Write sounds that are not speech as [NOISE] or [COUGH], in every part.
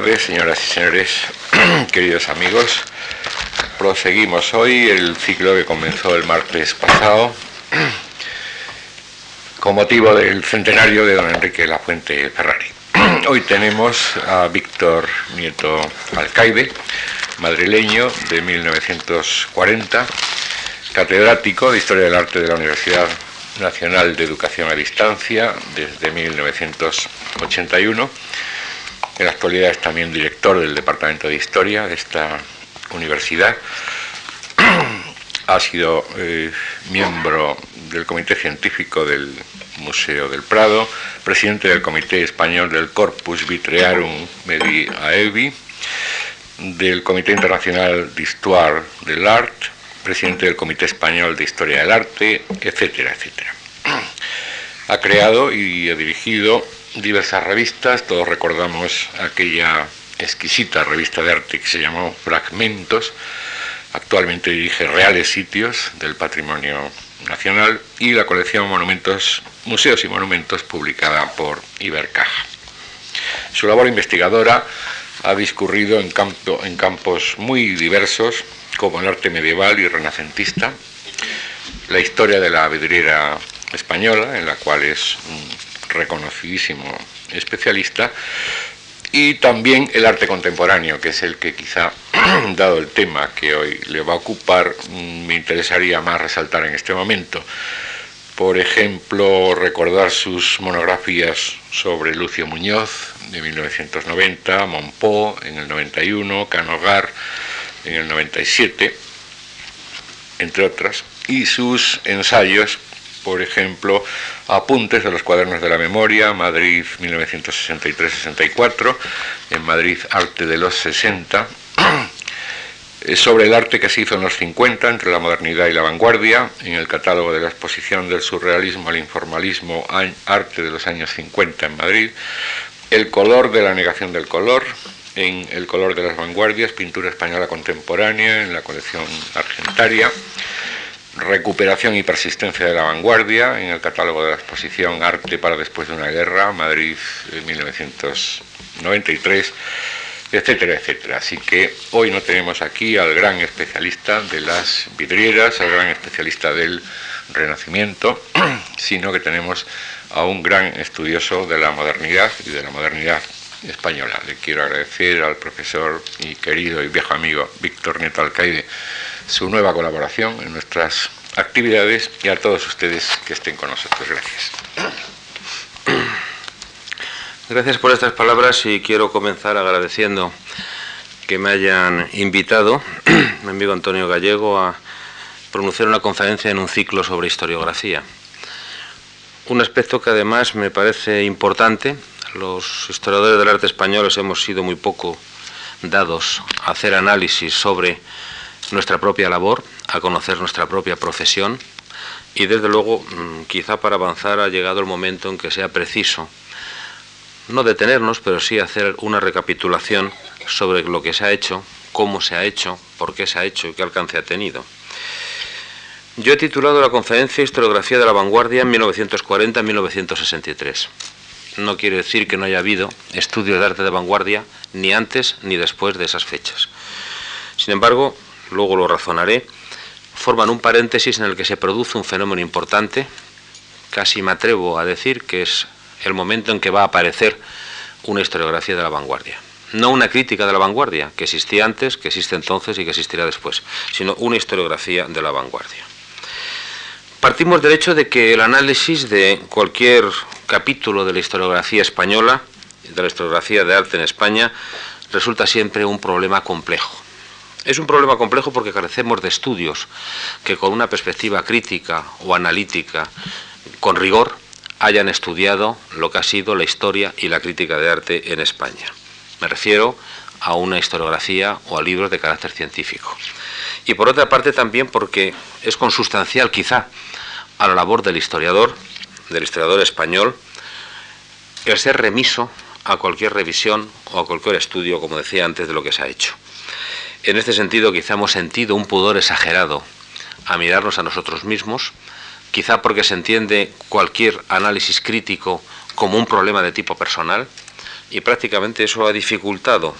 tardes, señoras y señores, [CLEARS THROAT] queridos amigos. Proseguimos hoy el ciclo que comenzó el martes pasado [CLEARS THROAT] con motivo del centenario de don Enrique Lafuente Ferrari. [CLEARS THROAT] Hoy tenemos a Víctor Nieto Alcaide, madrileño de 1940, catedrático de Historia del Arte de la Universidad Nacional de Educación a Distancia desde 1981. En la actualidad es también director del Departamento de Historia de esta universidad. [CLEARS THROAT] Ha sido eh, miembro del Comité Científico del Museo del Prado, presidente del Comité Español del Corpus Vitrearum Medi Aevi, del Comité Internacional d'Histoire de l'Art, presidente del Comité Español de Historia del Arte, etcétera, etcétera. [CLEARS THROAT] Ha creado y ha dirigido diversas revistas, todos recordamos aquella exquisita revista de arte que se llamó Fragmentos, actualmente dirige Reales Sitios del Patrimonio Nacional y la colección Monumentos, Museos y Monumentos publicada por Ibercaja. Su labor investigadora ha discurrido en, campo, en campos muy diversos, como el arte medieval y renacentista, la historia de la vidriera española, en la cual es reconocidísimo especialista, y también el arte contemporáneo, que es el que quizá, [CLEARS THROAT] dado el tema que hoy le va a ocupar, mm, me interesaría más resaltar en este momento. Por ejemplo, recordar sus monografías sobre Lucio Muñoz de 1990, Monpó en el 91, Canogar en el 97, entre otras, y sus ensayos por ejemplo, apuntes de los cuadernos de la memoria, Madrid 1963-64, en Madrid Arte de los 60, [CLEARS THROAT] sobre el arte que se hizo en los 50 entre la modernidad y la vanguardia, en el catálogo de la exposición del surrealismo al informalismo, arte de los años 50 en Madrid, el color de la negación del color, en el color de las vanguardias, pintura española contemporánea, en la colección argentaria, Recuperación y persistencia de la vanguardia en el catálogo de la exposición Arte para después de una guerra, Madrid 1993, etcétera, etcétera. Así que hoy no tenemos aquí al gran especialista de las vidrieras, al gran especialista del Renacimiento, [CLEARS THROAT] sino que tenemos a un gran estudioso de la modernidad y de la modernidad española. Le quiero agradecer al profesor y querido y viejo amigo Víctor Nieto Alcaide su nueva colaboración en nuestras actividades y a todos ustedes que estén con nosotros. Gracias. Gracias por estas palabras y quiero comenzar agradeciendo que me hayan invitado, [CLEARS THROAT] mi amigo Antonio Gallego, a pronunciar una conferencia en un ciclo sobre historiografía. Un aspecto que además me parece importante. Los historiadores del arte español hemos sido muy poco dados a hacer análisis sobre nuestra propia labor, a conocer nuestra propia profesión y desde luego mm, quizá para avanzar ha llegado el momento en que sea preciso no detenernos, pero sí hacer una recapitulación sobre lo que se ha hecho, cómo se ha hecho, por qué se ha hecho y qué alcance ha tenido. Yo he titulado la conferencia Historiografía de la Vanguardia en 1940-1963. No quiere decir que no haya habido estudios de arte de vanguardia ni antes ni después de esas fechas. Sin embargo, luego lo razonaré, forman un paréntesis en el que se produce un fenómeno importante, casi me atrevo a decir que es el momento en que va a aparecer una historiografía de la vanguardia. No una crítica de la vanguardia, que existía antes, que existe entonces y que existirá después, sino una historiografía de la vanguardia. Partimos del hecho de que el análisis de cualquier capítulo de la historiografía española, de la historiografía de arte en España, resulta siempre un problema complejo. Es un problema complejo porque carecemos de estudios que con una perspectiva crítica o analítica, con rigor, hayan estudiado lo que ha sido la historia y la crítica de arte en España. Me refiero a una historiografía o a libros de carácter científico. Y por otra parte también porque es consustancial quizá a la labor del historiador, del historiador español, el ser remiso a cualquier revisión o a cualquier estudio, como decía antes, de lo que se ha hecho. En este sentido, quizá hemos sentido un pudor exagerado a mirarnos a nosotros mismos, quizá porque se entiende cualquier análisis crítico como un problema de tipo personal, y prácticamente eso ha dificultado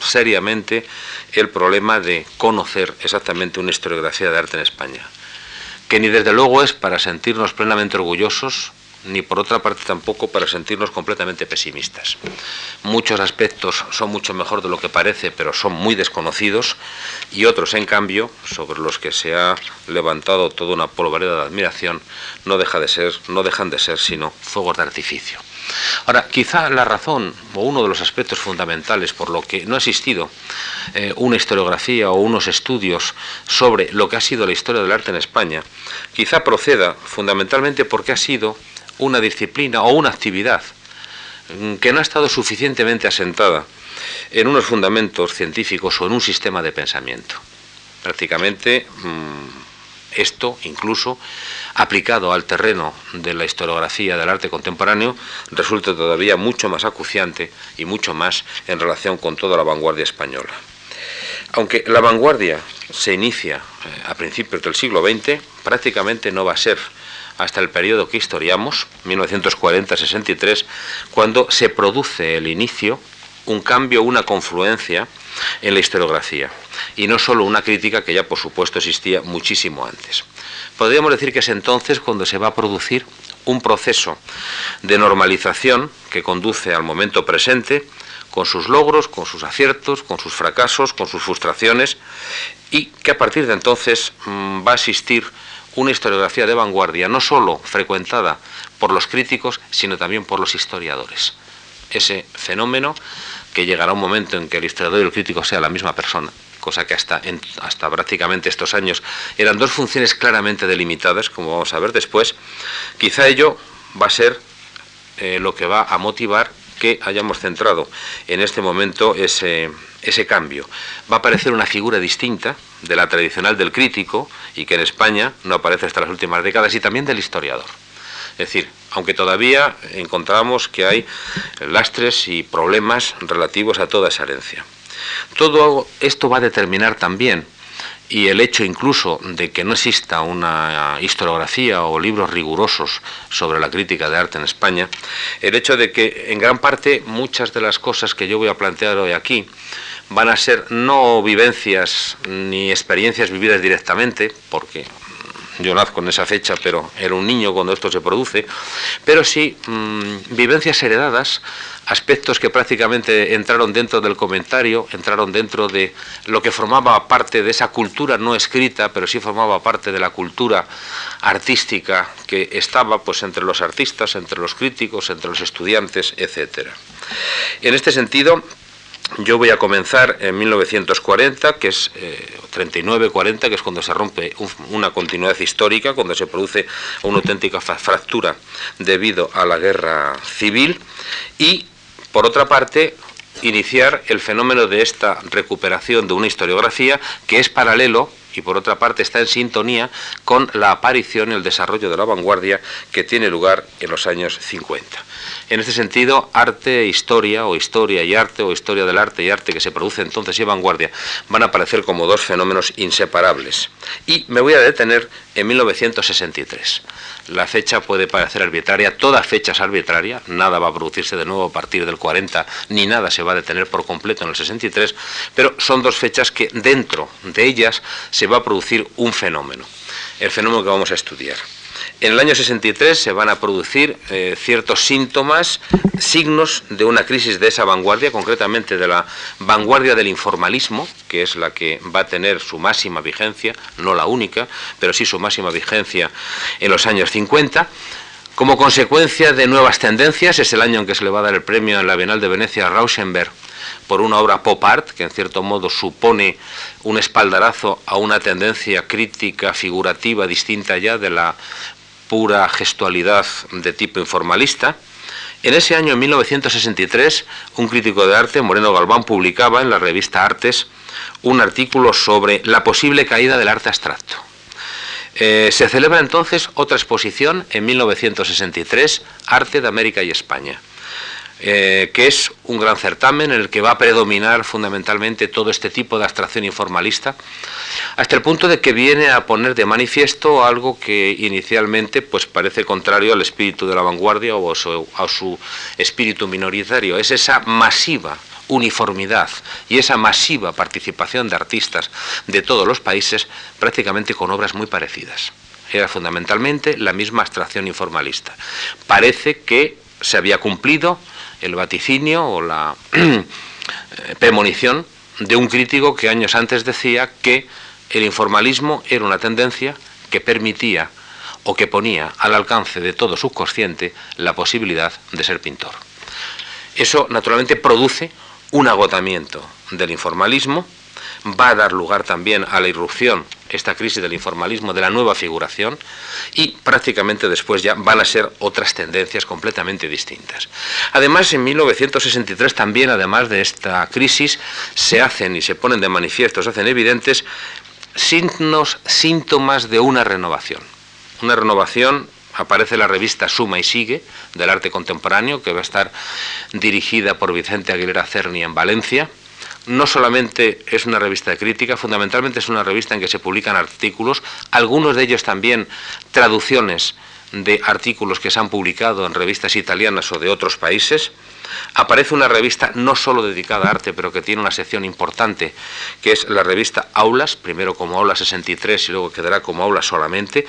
seriamente el problema de conocer exactamente una historiografía de arte en España, que ni desde luego es para sentirnos plenamente orgullosos, ni por otra parte tampoco para sentirnos completamente pesimistas. Muchos aspectos son mucho mejor de lo que parece, pero son muy desconocidos, y otros, en cambio, sobre los que se ha levantado toda una polvareda de admiración, no, deja de ser, no dejan de ser sino fuegos de artificio. Ahora, quizá la razón o uno de los aspectos fundamentales por lo que no ha existido eh, una historiografía o unos estudios sobre lo que ha sido la historia del arte en España, quizá proceda fundamentalmente porque ha sido una disciplina o una actividad mm, que no ha estado suficientemente asentada en unos fundamentos científicos o en un sistema de pensamiento. Prácticamente mm, esto incluso aplicado al terreno de la historiografía del arte contemporáneo resulta todavía mucho más acuciante y mucho más en relación con toda la vanguardia española. Aunque la vanguardia se inicia eh, a principios del siglo XX, prácticamente no va a ser hasta el periodo que historiamos, 1940-63, cuando se produce el inicio, un cambio, una confluencia en la historiografía, y no solo una crítica que ya por supuesto existía muchísimo antes. Podríamos decir que es entonces cuando se va a producir un proceso de normalización que conduce al momento presente, con sus logros, con sus aciertos, con sus fracasos, con sus frustraciones, y que a partir de entonces mm, va a existir una historiografía de vanguardia no sólo frecuentada por los críticos, sino también por los historiadores. Ese fenómeno que llegará un momento en que el historiador y el crítico sea la misma persona, cosa que hasta, hasta prácticamente estos años eran dos funciones claramente delimitadas, como vamos a ver después, quizá ello va a ser eh, lo que va a motivar que hayamos centrado en este momento ese, ese cambio. Va a aparecer una figura distinta de la tradicional del crítico y que en España no aparece hasta las últimas décadas y también del historiador. Es decir, aunque todavía encontramos que hay lastres y problemas relativos a toda esa herencia. Todo esto va a determinar también y el hecho incluso de que no exista una historiografía o libros rigurosos sobre la crítica de arte en España, el hecho de que en gran parte muchas de las cosas que yo voy a plantear hoy aquí van a ser no vivencias ni experiencias vividas directamente, porque yo nazco en esa fecha, pero era un niño cuando esto se produce, pero sí mm, vivencias heredadas, aspectos que prácticamente entraron dentro del comentario, entraron dentro de lo que formaba parte de esa cultura no escrita, pero sí formaba parte de la cultura artística que estaba pues entre los artistas, entre los críticos, entre los estudiantes, etcétera. En este sentido, yo voy a comenzar en 1940, que es 39-40, eh, que es cuando se rompe una continuidad histórica, cuando se produce una auténtica fractura debido a la guerra civil, y por otra parte iniciar el fenómeno de esta recuperación de una historiografía que es paralelo y por otra parte está en sintonía con la aparición y el desarrollo de la vanguardia que tiene lugar en los años 50. En este sentido, arte e historia, o historia y arte, o historia del arte y arte que se produce entonces y vanguardia, van a aparecer como dos fenómenos inseparables. Y me voy a detener en 1963. La fecha puede parecer arbitraria, toda fecha es arbitraria, nada va a producirse de nuevo a partir del 40, ni nada se va a detener por completo en el 63, pero son dos fechas que dentro de ellas se va a producir un fenómeno, el fenómeno que vamos a estudiar. En el año 63 se van a producir eh, ciertos síntomas, signos de una crisis de esa vanguardia, concretamente de la vanguardia del informalismo, que es la que va a tener su máxima vigencia, no la única, pero sí su máxima vigencia en los años 50. Como consecuencia de nuevas tendencias, es el año en que se le va a dar el premio en la Bienal de Venecia a Rauschenberg por una obra pop art, que en cierto modo supone un espaldarazo a una tendencia crítica, figurativa, distinta ya de la pura gestualidad de tipo informalista. En ese año, en 1963, un crítico de arte, Moreno Galván, publicaba en la revista Artes un artículo sobre la posible caída del arte abstracto. Eh, se celebra entonces otra exposición en 1963, Arte de América y España. Eh, que es un gran certamen en el que va a predominar fundamentalmente todo este tipo de abstracción informalista, hasta el punto de que viene a poner de manifiesto algo que inicialmente pues, parece contrario al espíritu de la vanguardia o a su espíritu minoritario, es esa masiva uniformidad y esa masiva participación de artistas de todos los países prácticamente con obras muy parecidas. Era fundamentalmente la misma abstracción informalista. Parece que se había cumplido el vaticinio o la [CLEARS THROAT] premonición de un crítico que años antes decía que el informalismo era una tendencia que permitía o que ponía al alcance de todo subconsciente la posibilidad de ser pintor. Eso naturalmente produce un agotamiento del informalismo, va a dar lugar también a la irrupción, esta crisis del informalismo, de la nueva figuración, y prácticamente después ya van a ser otras tendencias completamente distintas. Además, en 1963 también, además de esta crisis, se hacen y se ponen de manifiesto, se hacen evidentes signos, síntomas de una renovación. Una renovación aparece la revista Suma y Sigue del arte contemporáneo, que va a estar dirigida por Vicente Aguilera Cerni en Valencia. No solamente es una revista de crítica, fundamentalmente es una revista en que se publican artículos, algunos de ellos también traducciones de artículos que se han publicado en revistas italianas o de otros países. Aparece una revista no solo dedicada a arte, pero que tiene una sección importante, que es la revista Aulas, primero como Aula 63 y luego quedará como Aula solamente,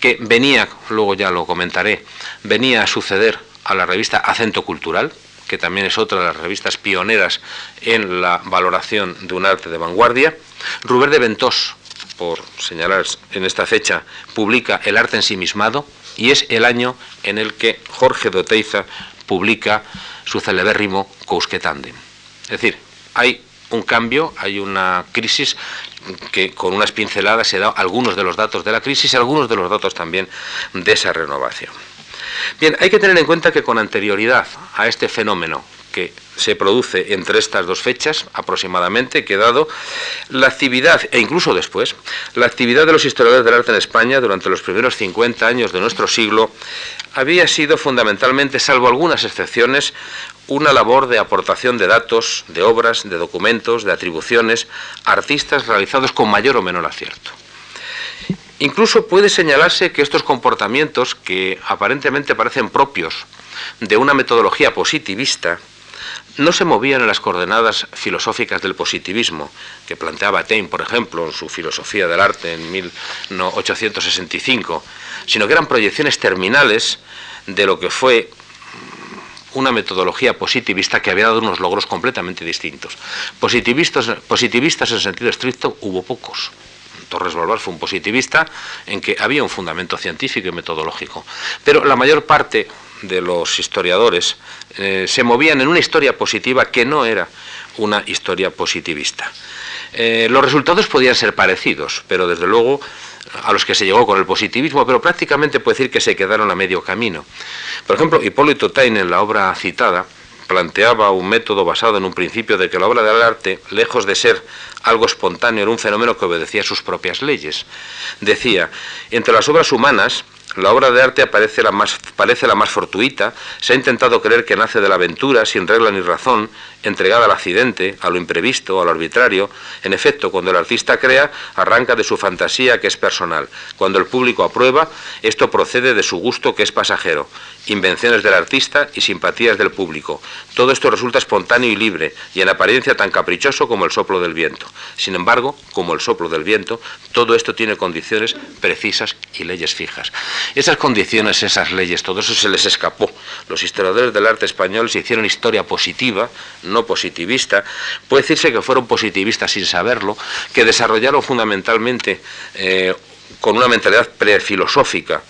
que venía, luego ya lo comentaré, venía a suceder a la revista Acento Cultural, que también es otra de las revistas pioneras en la valoración de un arte de vanguardia. Ruber de Ventós, por señalar en esta fecha, publica El arte ensimismado y es el año en el que Jorge de Oteiza publica su celebérrimo Cousquetandem. Es decir, hay un cambio, hay una crisis que con unas pinceladas se da algunos de los datos de la crisis y algunos de los datos también de esa renovación. Bien, hay que tener en cuenta que con anterioridad a este fenómeno que se produce entre estas dos fechas aproximadamente, que la actividad, e incluso después, la actividad de los historiadores del arte en España durante los primeros 50 años de nuestro siglo había sido fundamentalmente, salvo algunas excepciones, una labor de aportación de datos, de obras, de documentos, de atribuciones, artistas realizados con mayor o menor acierto. Incluso puede señalarse que estos comportamientos, que aparentemente parecen propios de una metodología positivista, no se movían en las coordenadas filosóficas del positivismo que planteaba Taine, por ejemplo, en su filosofía del arte en 1865, sino que eran proyecciones terminales de lo que fue una metodología positivista que había dado unos logros completamente distintos. Positivistas, positivistas en sentido estricto hubo pocos. Torres Balbar fue un positivista en que había un fundamento científico y metodológico, pero la mayor parte de los historiadores eh, se movían en una historia positiva que no era una historia positivista. Eh, los resultados podían ser parecidos, pero desde luego a los que se llegó con el positivismo, pero prácticamente puede decir que se quedaron a medio camino. Por ejemplo, Hipólito Taine en la obra citada planteaba un método basado en un principio de que la obra del arte, lejos de ser algo espontáneo, era un fenómeno que obedecía a sus propias leyes. Decía, entre las obras humanas, la obra de arte aparece la más, parece la más fortuita, se ha intentado creer que nace de la aventura, sin regla ni razón, entregada al accidente, a lo imprevisto, a lo arbitrario. En efecto, cuando el artista crea, arranca de su fantasía que es personal. Cuando el público aprueba, esto procede de su gusto que es pasajero. Invenciones del artista y simpatías del público. Todo esto resulta espontáneo y libre, y en apariencia tan caprichoso como el soplo del viento. Sin embargo, como el soplo del viento, todo esto tiene condiciones precisas y leyes fijas. Esas condiciones, esas leyes, todo eso se les escapó. Los historiadores del arte español se hicieron historia positiva, no positivista. Puede decirse que fueron positivistas sin saberlo, que desarrollaron fundamentalmente eh, con una mentalidad prefilosófica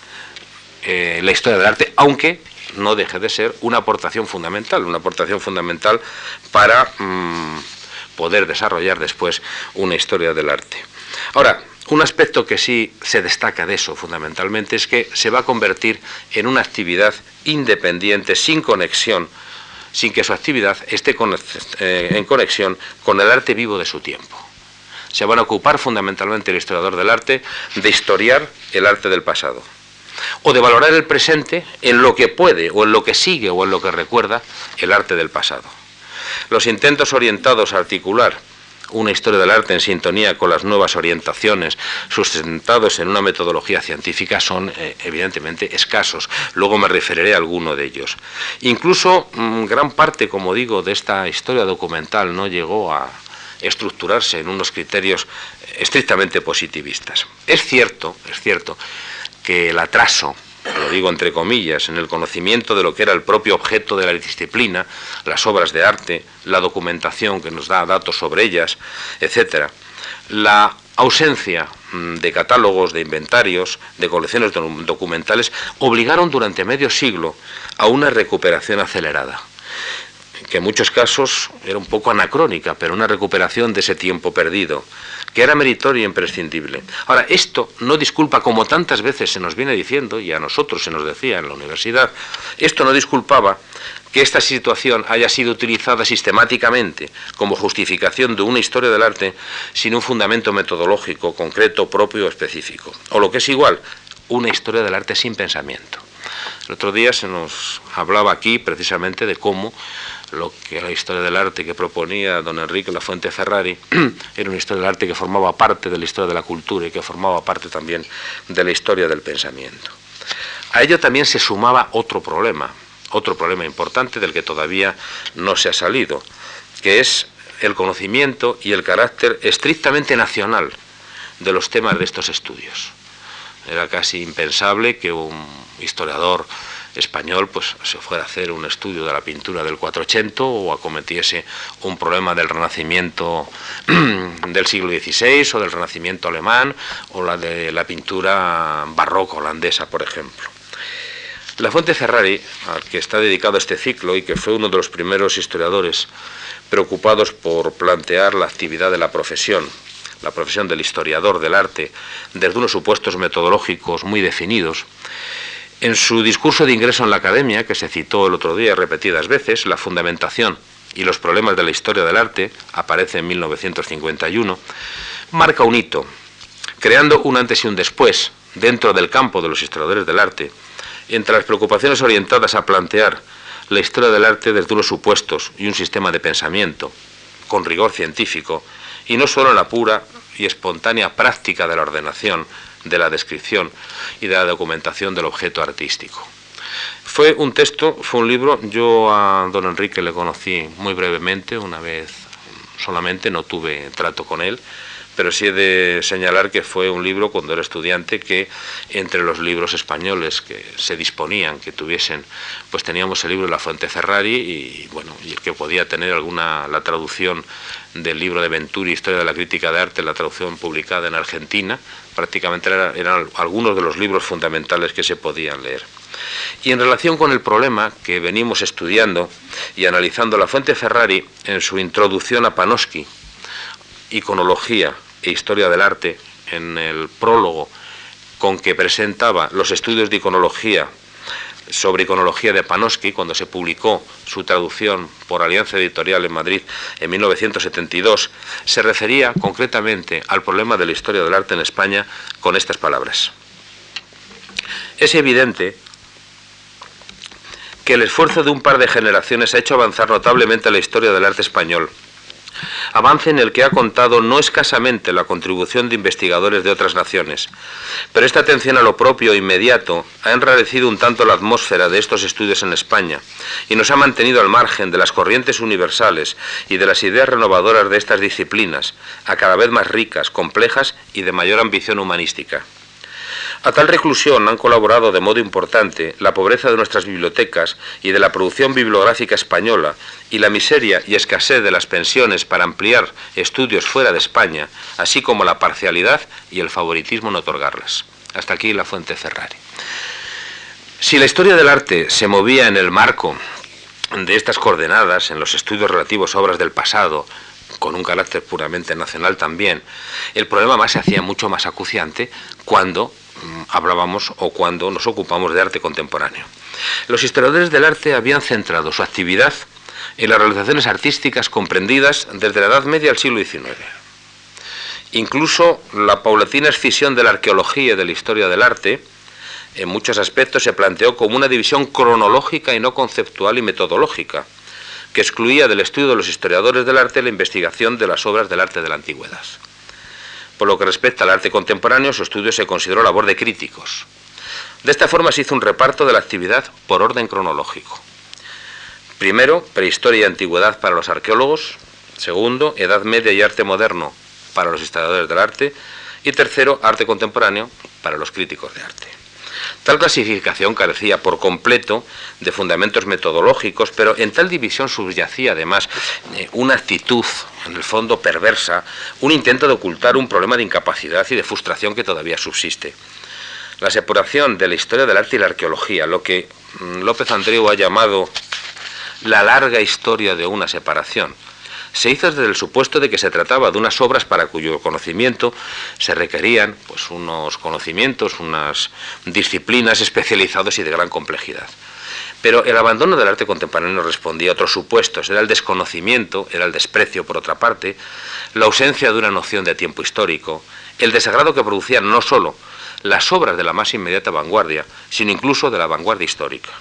eh, la historia del arte, aunque no deje de ser una aportación fundamental, una aportación fundamental para mm, poder desarrollar después una historia del arte. Ahora, un aspecto que sí se destaca de eso fundamentalmente es que se va a convertir en una actividad independiente, sin conexión, sin que su actividad esté eh, en conexión con el arte vivo de su tiempo. Se van a ocupar fundamentalmente el historiador del arte de historiar el arte del pasado. o de valorar el presente en lo que puede o en lo que sigue o en lo que recuerda el arte del pasado. Los intentos orientados a articular una historia del arte en sintonía con las nuevas orientaciones sustentados en una metodología científica son eh, evidentemente escasos. Luego me referiré a alguno de ellos. Incluso mm, gran parte, como digo, de esta historia documental no llegó a estructurarse en unos criterios estrictamente positivistas. Es cierto, es cierto que el atraso lo digo entre comillas, en el conocimiento de lo que era el propio objeto de la disciplina, las obras de arte, la documentación que nos da datos sobre ellas, etc. La ausencia mm, de catálogos, de inventarios, de colecciones documentales, obligaron durante medio siglo a una recuperación acelerada que en muchos casos era un poco anacrónica, pero una recuperación de ese tiempo perdido, que era meritorio e imprescindible. Ahora, esto no disculpa, como tantas veces se nos viene diciendo, y a nosotros se nos decía en la universidad, esto no disculpaba que esta situación haya sido utilizada sistemáticamente como justificación de una historia del arte sin un fundamento metodológico concreto, propio o específico. O lo que es igual, una historia del arte sin pensamiento. El otro día se nos hablaba aquí precisamente de cómo lo que la historia del arte que proponía don Enrique La Fuente Ferrari [CLEARS THROAT] era una historia del arte que formaba parte de la historia de la cultura y que formaba parte también de la historia del pensamiento. A ello también se sumaba otro problema, otro problema importante del que todavía no se ha salido, que es el conocimiento y el carácter estrictamente nacional de los temas de estos estudios. Era casi impensable que un historiador español pues se fuera a hacer un estudio de la pintura del 480 o acometiese un problema del renacimiento [CLEARS THROAT] del siglo XVI o del renacimiento alemán o la de la pintura barroca holandesa, por ejemplo. La Fuente Ferrari, al que está dedicado este ciclo y que fue uno de los primeros historiadores preocupados por plantear la actividad de la profesión, la profesión del historiador del arte, desde unos supuestos metodológicos muy definidos, en su discurso de ingreso en la academia, que se citó el otro día repetidas veces, la fundamentación y los problemas de la historia del arte, aparece en 1951, marca un hito, creando un antes y un después dentro del campo de los historiadores del arte, entre las preocupaciones orientadas a plantear la historia del arte desde unos supuestos y un sistema de pensamiento, con rigor científico, y no solo en la pura y espontánea práctica de la ordenación, de la descripción y de la documentación del objeto artístico. Fue un texto, fue un libro, yo a don Enrique le conocí muy brevemente, una vez solamente, no tuve trato con él, pero sí he de señalar que fue un libro cuando era estudiante que entre los libros españoles que se disponían, que tuviesen, pues teníamos el libro de La Fuente Ferrari y bueno, y el que podía tener alguna, la traducción del libro de Venturi, Historia de la Crítica de Arte, la traducción publicada en Argentina, prácticamente eran, algunos de los libros fundamentales que se podían leer. Y en relación con el problema que venimos estudiando y analizando la fuente Ferrari en su introducción a Panofsky, Iconología e Historia del Arte, en el prólogo con que presentaba los estudios de iconología sobre iconología de Panofsky, cuando se publicó su traducción por Alianza Editorial en Madrid en 1972, se refería concretamente al problema de la historia del arte en España con estas palabras. Es evidente que el esfuerzo de un par de generaciones ha hecho avanzar notablemente la historia del arte español avance en el que ha contado no escasamente la contribución de investigadores de otras naciones. Pero esta atención a lo propio e inmediato ha enrarecido un tanto la atmósfera de estos estudios en España y nos ha mantenido al margen de las corrientes universales y de las ideas renovadoras de estas disciplinas, a cada vez más ricas, complejas y de mayor ambición humanística. A tal reclusión han colaborado de modo importante la pobreza de nuestras bibliotecas y de la producción bibliográfica española y la miseria y escasez de las pensiones para ampliar estudios fuera de España, así como la parcialidad y el favoritismo en otorgarlas. Hasta aquí la fuente Ferrari. Si la historia del arte se movía en el marco de estas coordenadas, en los estudios relativos a obras del pasado, con un carácter puramente nacional también, el problema más se hacía mucho más acuciante cuando hablábamos o cuando nos ocupamos de arte contemporáneo. Los historiadores del arte habían centrado su actividad en las realizaciones artísticas comprendidas desde la Edad Media al siglo XIX. Incluso la paulatina escisión de la arqueología y de la historia del arte en muchos aspectos se planteó como una división cronológica y no conceptual y metodológica, que excluía del estudio de los historiadores del arte la investigación de las obras del arte de la antigüedad. Por lo que respecta al arte contemporáneo, su estudio se consideró labor de críticos. De esta forma se hizo un reparto de la actividad por orden cronológico. Primero, prehistoria y antigüedad para los arqueólogos. Segundo, Edad Media y arte moderno para los historiadores del arte. Y tercero, arte contemporáneo para los críticos de arte. Tal clasificación carecía por completo de fundamentos metodológicos, pero en tal división subyacía además eh, una actitud, en el fondo perversa, un intento de ocultar un problema de incapacidad y de frustración que todavía subsiste. La separación de la historia del arte y la arqueología, lo que mm, López Andreu ha llamado la larga historia de una separación, se hizo desde el supuesto de que se trataba de unas obras para cuyo conocimiento se requerían pues, unos conocimientos, unas disciplinas especializados y de gran complejidad. Pero el abandono del arte contemporáneo respondía a otros supuestos. Era el desconocimiento, era el desprecio, por otra parte, la ausencia de una noción de tiempo histórico, el desagrado que producían no sólo las obras de la más inmediata vanguardia, sino incluso de la vanguardia histórica.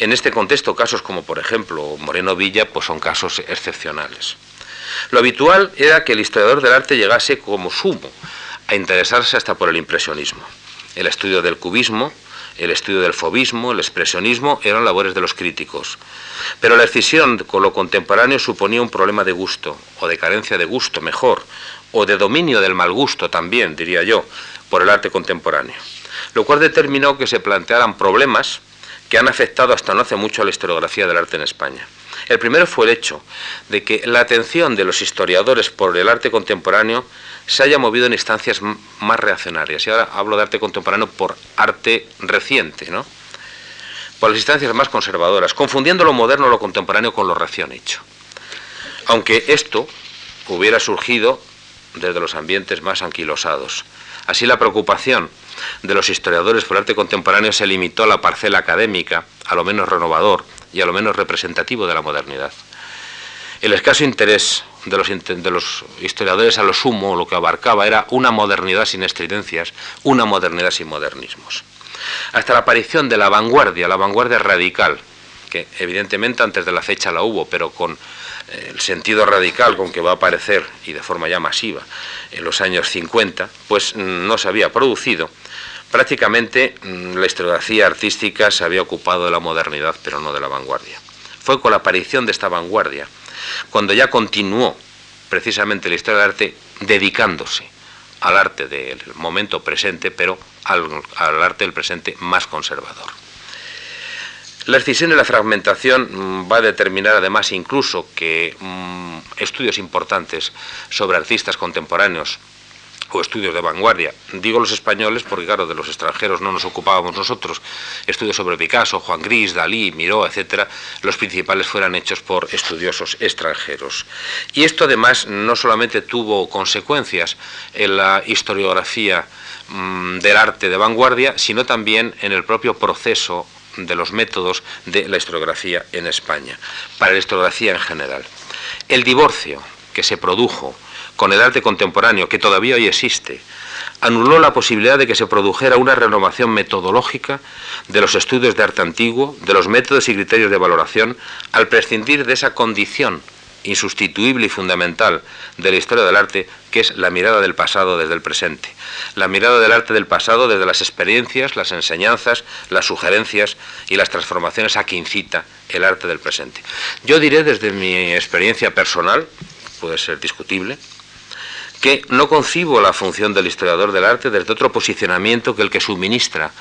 En este contexto, casos como por ejemplo Moreno Villa, pues son casos excepcionales. Lo habitual era que el historiador del arte llegase como sumo a interesarse hasta por el impresionismo. El estudio del cubismo, el estudio del fobismo, el expresionismo eran labores de los críticos. Pero la excisión con lo contemporáneo suponía un problema de gusto, o de carencia de gusto, mejor, o de dominio del mal gusto también, diría yo, por el arte contemporáneo. Lo cual determinó que se plantearan problemas que han afectado hasta no hace mucho a la historiografía del arte en España. El primero fue el hecho de que la atención de los historiadores por el arte contemporáneo se haya movido en instancias más reaccionarias. Y ahora hablo de arte contemporáneo por arte reciente, ¿no? Por las instancias más conservadoras, confundiendo lo moderno lo contemporáneo con lo recién hecho. Aunque esto hubiera surgido desde los ambientes más anquilosados. Así la preocupación de los historiadores por arte contemporáneo se limitó a la parcela académica, a lo menos renovador y a lo menos representativo de la modernidad. El escaso interés de los, de los, historiadores a lo sumo lo que abarcaba era una modernidad sin estridencias, una modernidad sin modernismos. Hasta la aparición de la vanguardia, la vanguardia radical, que evidentemente antes de la fecha la hubo, pero con eh, el sentido radical con que va a aparecer y de forma ya masiva en los años 50, pues no se había producido Prácticamente mm, la historiografía artística se había ocupado de la modernidad, pero no de la vanguardia. Fue con la aparición de esta vanguardia, cuando ya continuó precisamente la historia del arte dedicándose al arte del momento presente, pero al, arte del presente más conservador. La excisión y la fragmentación mm, va a determinar además incluso que mm, estudios importantes sobre artistas contemporáneos o estudios de vanguardia. Digo los españoles porque, claro, de los extranjeros no nos ocupábamos nosotros. Estudios sobre Picasso, Juan Gris, Dalí, Miró, etcétera, los principales fueran hechos por estudiosos extranjeros. Y esto, además, no solamente tuvo consecuencias en la historiografía mm, del arte de vanguardia, sino también en el propio proceso de los métodos de la historiografía en España, para la historiografía en general. El divorcio que se produjo con el arte contemporáneo, que todavía hoy existe, anuló la posibilidad de que se produjera una renovación metodológica de los estudios de arte antiguo, de los métodos y criterios de valoración, al prescindir de esa condición insustituible y fundamental de la historia del arte, que es la mirada del pasado desde el presente. La mirada del arte del pasado desde las experiencias, las enseñanzas, las sugerencias y las transformaciones a que incita el arte del presente. Yo diré desde mi experiencia personal, puede ser discutible, que no concibo la función del historiador del arte desde otro posicionamiento que el que suministra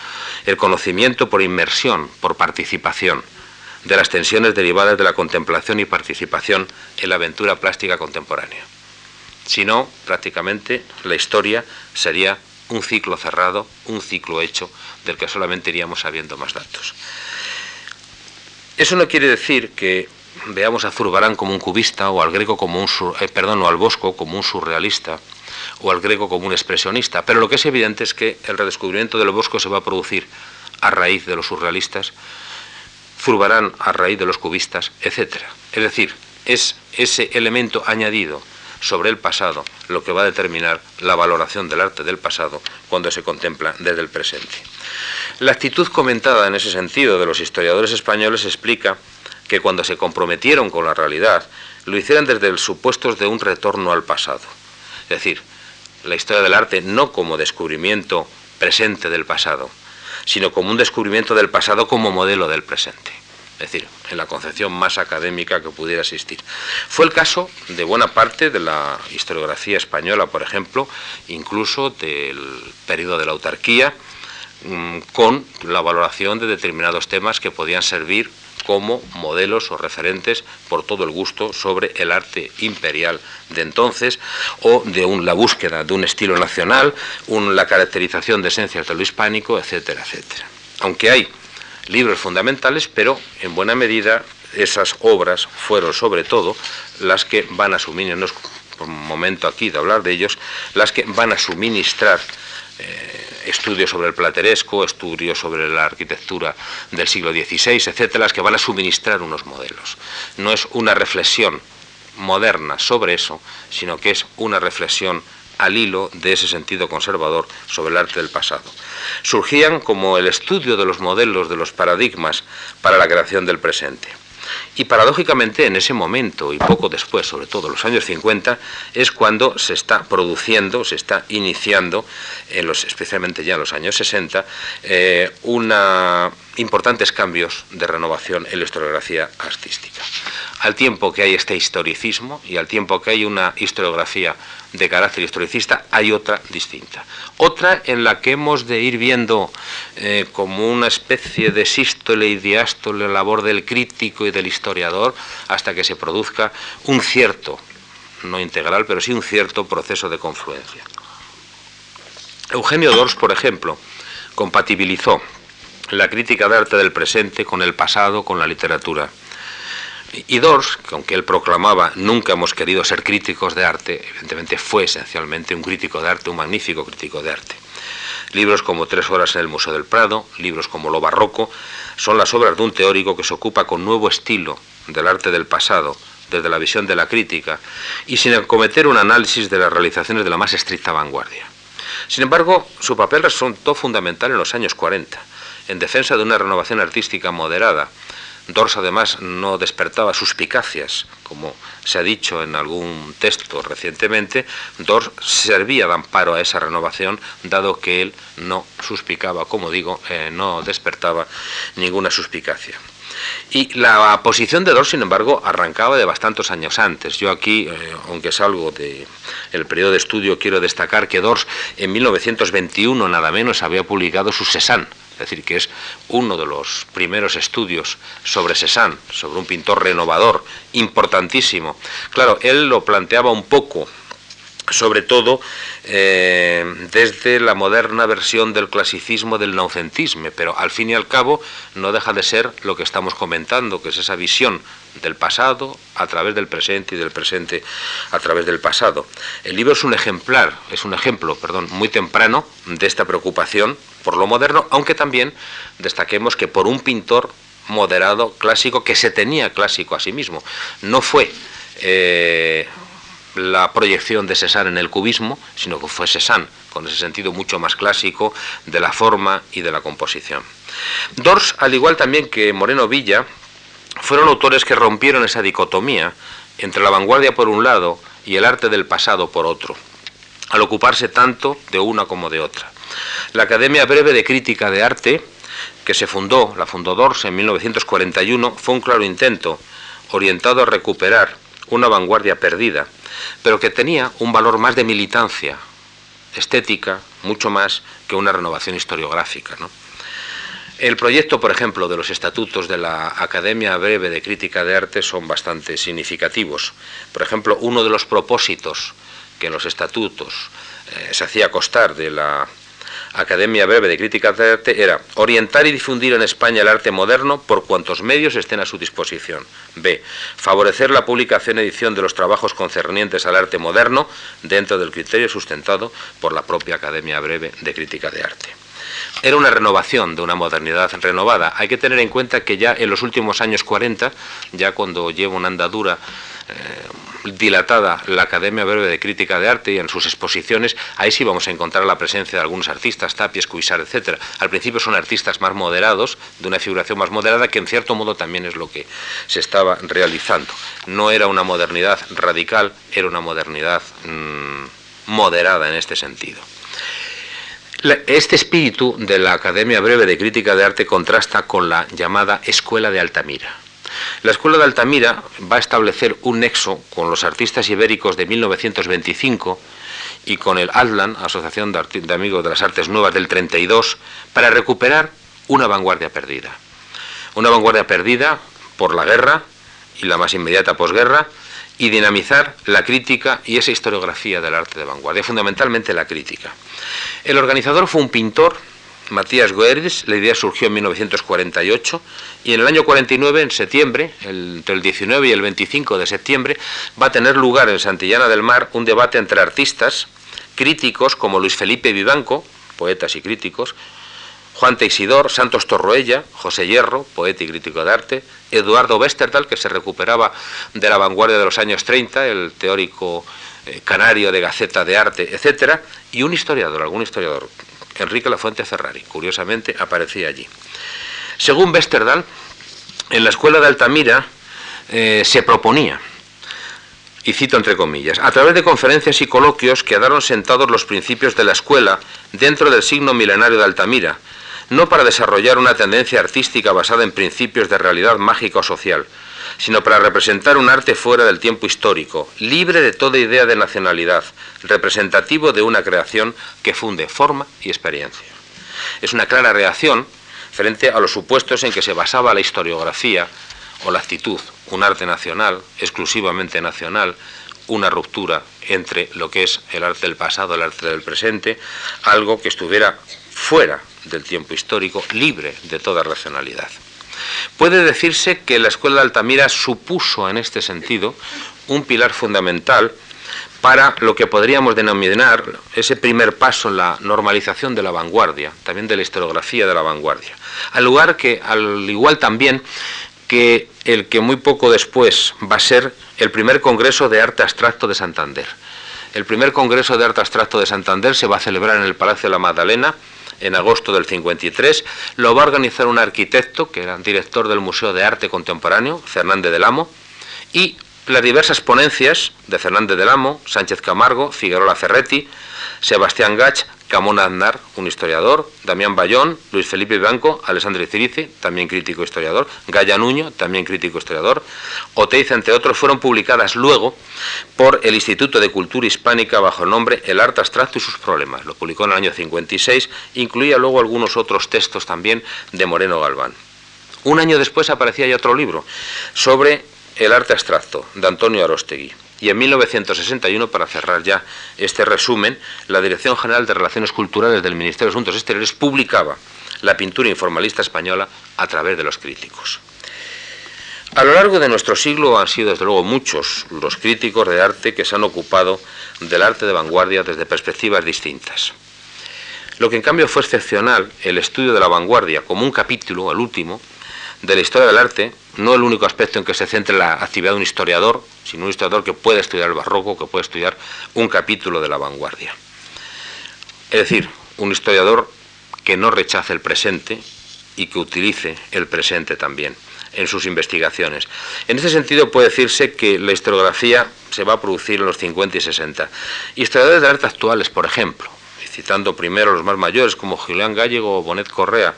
el conocimiento por inmersión, por participación, de las tensiones derivadas de la contemplación y participación en la aventura plástica contemporánea. Si no, prácticamente la historia sería un ciclo cerrado, un ciclo hecho, del que solamente iríamos sabiendo más datos. Eso no quiere decir que veamos a Zurbarán como un cubista o al Greco como un eh, perdón, o al Bosco como un surrealista o al Greco como un expresionista, pero lo que es evidente es que el redescubrimiento del Bosco se va a producir a raíz de los surrealistas, Zurbarán a raíz de los cubistas, etc. Es decir, es ese elemento añadido sobre el pasado lo que va a determinar la valoración del arte del pasado cuando se contempla desde el presente. La actitud comentada en ese sentido de los historiadores españoles explica que cuando se comprometieron con la realidad, lo hicieran desde el supuesto de un retorno al pasado. Es decir, la historia del arte no como descubrimiento presente del pasado, sino como un descubrimiento del pasado como modelo del presente. Es decir, en la concepción más académica que pudiera existir. Fue el caso de buena parte de la historiografía española, por ejemplo, incluso del periodo de la autarquía, mm, con la valoración de determinados temas que podían servir como modelos o referentes por todo el gusto sobre el arte imperial de entonces o de la búsqueda de un estilo nacional, la caracterización de esencias de lo hispánico, etcétera, etcétera. Aunque hay libros fundamentales, pero en buena medida esas obras fueron sobre todo las que van a suministrar, por un momento aquí de hablar de ellos, las que van a suministrar eh, estudios sobre el plateresco, estudios sobre la arquitectura del siglo XVI, etcétera, que van a suministrar unos modelos. No es una reflexión moderna sobre eso, sino que es una reflexión al hilo de ese sentido conservador sobre el arte del pasado. Surgían como el estudio de los modelos, de los paradigmas para la creación del presente. Y paradójicamente en ese momento y poco después, sobre todo los años 50, es cuando se está produciendo, se está iniciando, en los, especialmente ya en los años 60, eh, una, importantes cambios de renovación en la historiografía artística. Al tiempo que hay este historicismo y al tiempo que hay una historiografía de carácter historicista, hay otra distinta. Otra en la que hemos de ir viendo eh, como una especie de sístole y diástole labor del crítico y del historiador hasta que se produzca un cierto, no integral, pero sí un cierto proceso de confluencia. Eugenio Dors, por ejemplo, compatibilizó la crítica de arte del presente con el pasado, con la literatura. Y Dors, que aunque él proclamaba nunca hemos querido ser críticos de arte, evidentemente fue esencialmente un crítico de arte, un magnífico crítico de arte. Libros como Tres horas en el Museo del Prado, libros como Lo Barroco, son las obras de un teórico que se ocupa con nuevo estilo del arte del pasado, desde la visión de la crítica, y sin acometer un análisis de las realizaciones de la más estricta vanguardia. Sin embargo, su papel resultó fundamental en los años 40, en defensa de una renovación artística moderada, Dors además no despertaba suspicacias, como se ha dicho en algún texto recientemente, Dors servía de amparo a esa renovación, dado que él no suspicaba, como digo, eh, no despertaba ninguna suspicacia. Y la posición de Dors, sin embargo, arrancaba de bastantes años antes. Yo aquí, eh, aunque salgo del el periodo de estudio, quiero destacar que Dors en 1921 nada menos había publicado su Cézanne, es decir, que es uno de los primeros estudios sobre Cézanne, sobre un pintor renovador, importantísimo. Claro, él lo planteaba un poco sobre todo eh, desde la moderna versión del clasicismo del naucentismo, pero al fin y al cabo no deja de ser lo que estamos comentando, que es esa visión del pasado a través del presente y del presente a través del pasado. El libro es un ejemplar, es un ejemplo, perdón, muy temprano de esta preocupación por lo moderno, aunque también destaquemos que por un pintor moderado clásico que se tenía clásico a sí mismo, no fue eh, la proyección de Cézanne en el cubismo, sino que fue Cézanne, con ese sentido mucho más clásico de la forma y de la composición. Dors, al igual también que Moreno Villa, fueron autores que rompieron esa dicotomía entre la vanguardia por un lado y el arte del pasado por otro, al ocuparse tanto de una como de otra. La Academia Breve de Crítica de Arte, que se fundó, la fundó Dors en 1941, fue un claro intento orientado a recuperar una vanguardia perdida pero que tenía un valor más de militancia estética, mucho más que una renovación historiográfica. El proyecto, por ejemplo, de los estatutos de la Academia Breve de Crítica de Arte son bastante significativos. Por ejemplo, uno de los propósitos que en los estatutos eh, se hacía constar de la Academia Breve de Crítica de Arte era orientar y difundir en España el arte moderno por cuantos medios estén a su disposición. B. Favorecer la publicación y edición de los trabajos concernientes al arte moderno dentro del criterio sustentado por la propia Academia Breve de Crítica de Arte. Era una renovación de una modernidad renovada. Hay que tener en cuenta que ya en los últimos años 40, ya cuando lleva una andadura eh, dilatada la Academia Breve de Crítica de Arte y en sus exposiciones, ahí sí vamos a encontrar la presencia de algunos artistas, Tapies, Cuisar, etc. Al principio son artistas más moderados, de una figuración más moderada, que en cierto modo también es lo que se estaba realizando. No era una modernidad radical, era una modernidad mm, moderada en este sentido. Este espíritu de la Academia Breve de Crítica de Arte contrasta con la llamada Escuela de Altamira. La Escuela de Altamira va a establecer un nexo con los artistas ibéricos de 1925 y con el ADLAN, Asociación de, Amigos de las Artes Nuevas del 32, para recuperar una vanguardia perdida. Una vanguardia perdida por la guerra y la más inmediata posguerra, y dinamizar la crítica y esa historiografía del arte de vanguardia, fundamentalmente la crítica. El organizador fue un pintor, Matías Goeritz, la idea surgió en 1948 y en el año 49, en septiembre, entre el 19 y el 25 de septiembre, va a tener lugar en Santillana del Mar un debate entre artistas, críticos como Luis Felipe Vivanco, poetas y críticos, Juan Teixidor, Santos Torroella, José Hierro, poeta y crítico de arte, Eduardo Westerdahl, que se recuperaba de la vanguardia de los años 30, el teórico eh, canario de Gaceta de Arte, etc., y un historiador, algún historiador, Enrique Lafuente Ferrari, curiosamente aparecía allí. Según Westerdahl, en la escuela de Altamira eh, se proponía, y cito entre comillas, a través de conferencias y coloquios quedaron sentados los principios de la escuela dentro del signo milenario de Altamira, no para desarrollar una tendencia artística basada en principios de realidad mágica o social, sino para representar un arte fuera del tiempo histórico, libre de toda idea de nacionalidad, representativo de una creación que funde forma y experiencia. Es una clara reacción frente a los supuestos en que se basaba la historiografía o la actitud, un arte nacional, exclusivamente nacional, una ruptura entre lo que es el arte del pasado, el arte del presente, algo que estuviera fuera del tiempo histórico, libre de toda racionalidad. Puede decirse que la Escuela de Altamira supuso en este sentido un pilar fundamental para lo que podríamos denominar ese primer paso en la normalización de la vanguardia, también de la historiografía de la vanguardia. Al lugar que, al igual también que el que muy poco después va a ser el primer Congreso de Arte Abstracto de Santander. El primer Congreso de Arte Abstracto de Santander se va a celebrar en el Palacio de la Magdalena en agosto del 53. Lo va a organizar un arquitecto, que era director del Museo de Arte Contemporáneo, Fernández del Amo, y las diversas ponencias de Fernández del Amo, Sánchez Camargo, Figueroa Ferretti, Sebastián Gach, Camón Aznar, un historiador, Damián Bayón, Luis Felipe Blanco, Alessandro Cirici, también crítico historiador, Gaya Nuño, también crítico historiador, Oteiza, entre otros, fueron publicadas luego por el Instituto de Cultura Hispánica bajo el nombre El Arte Abstracto y sus Problemas. Lo publicó en el año 56, incluía luego algunos otros textos también de Moreno Galván. Un año después aparecía ya otro libro sobre el arte abstracto, de Antonio Arostegui. Y en 1961, para cerrar ya este resumen, la Dirección General de Relaciones Culturales del Ministerio de Asuntos Exteriores publicaba la pintura informalista española a través de los críticos. A lo largo de nuestro siglo han sido, desde luego, muchos los críticos de arte que se han ocupado del arte de vanguardia desde perspectivas distintas. Lo que en cambio fue excepcional, el estudio de la vanguardia como un capítulo, el último, de la historia del arte, no el único aspecto en que se centra la actividad de un historiador, sino un historiador que puede estudiar el barroco, que puede estudiar un capítulo de la vanguardia. Es decir, un historiador que no rechace el presente y que utilice el presente también en sus investigaciones. En este sentido puede decirse que la historiografía se va a producir en los 50 y 60. Historiadores de arte actuales, por ejemplo, citando primero a los más mayores como Julián Gallego o Bonet Correa,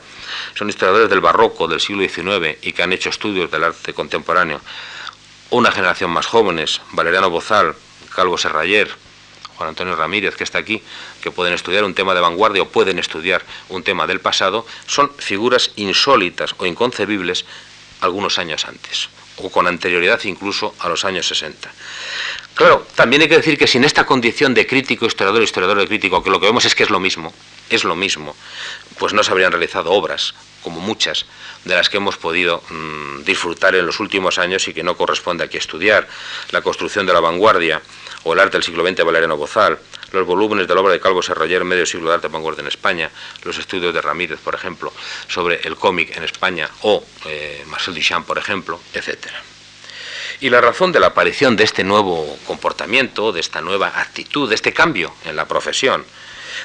son historiadores del barroco del siglo XIX y que han hecho estudios del arte contemporáneo. Una generación más jóvenes, Valeriano Bozal, Calvo Serrayer, Juan Antonio Ramírez, que está aquí, que pueden estudiar un tema de vanguardia o pueden estudiar un tema del pasado, son figuras insólitas o inconcebibles algunos años antes, o con anterioridad incluso a los años 60. Claro, también hay que decir que sin esta condición de crítico, historiador, historiador de crítico, que lo que vemos es que es lo mismo, es lo mismo, pues no se habrían realizado obras, como muchas de las que hemos podido mm, disfrutar en los últimos años y que no corresponde aquí estudiar. La construcción de la vanguardia o el arte del siglo XX Valeriano Bozal, los volúmenes de la obra de Calvo Serrayer, Medio siglo de arte vanguardia en España, los estudios de Ramírez, por ejemplo, sobre el cómic en España, o eh, Marcel Duchamp, por ejemplo, etcétera. Y la razón de la aparición de este nuevo comportamiento, de esta nueva actitud, de este cambio en la profesión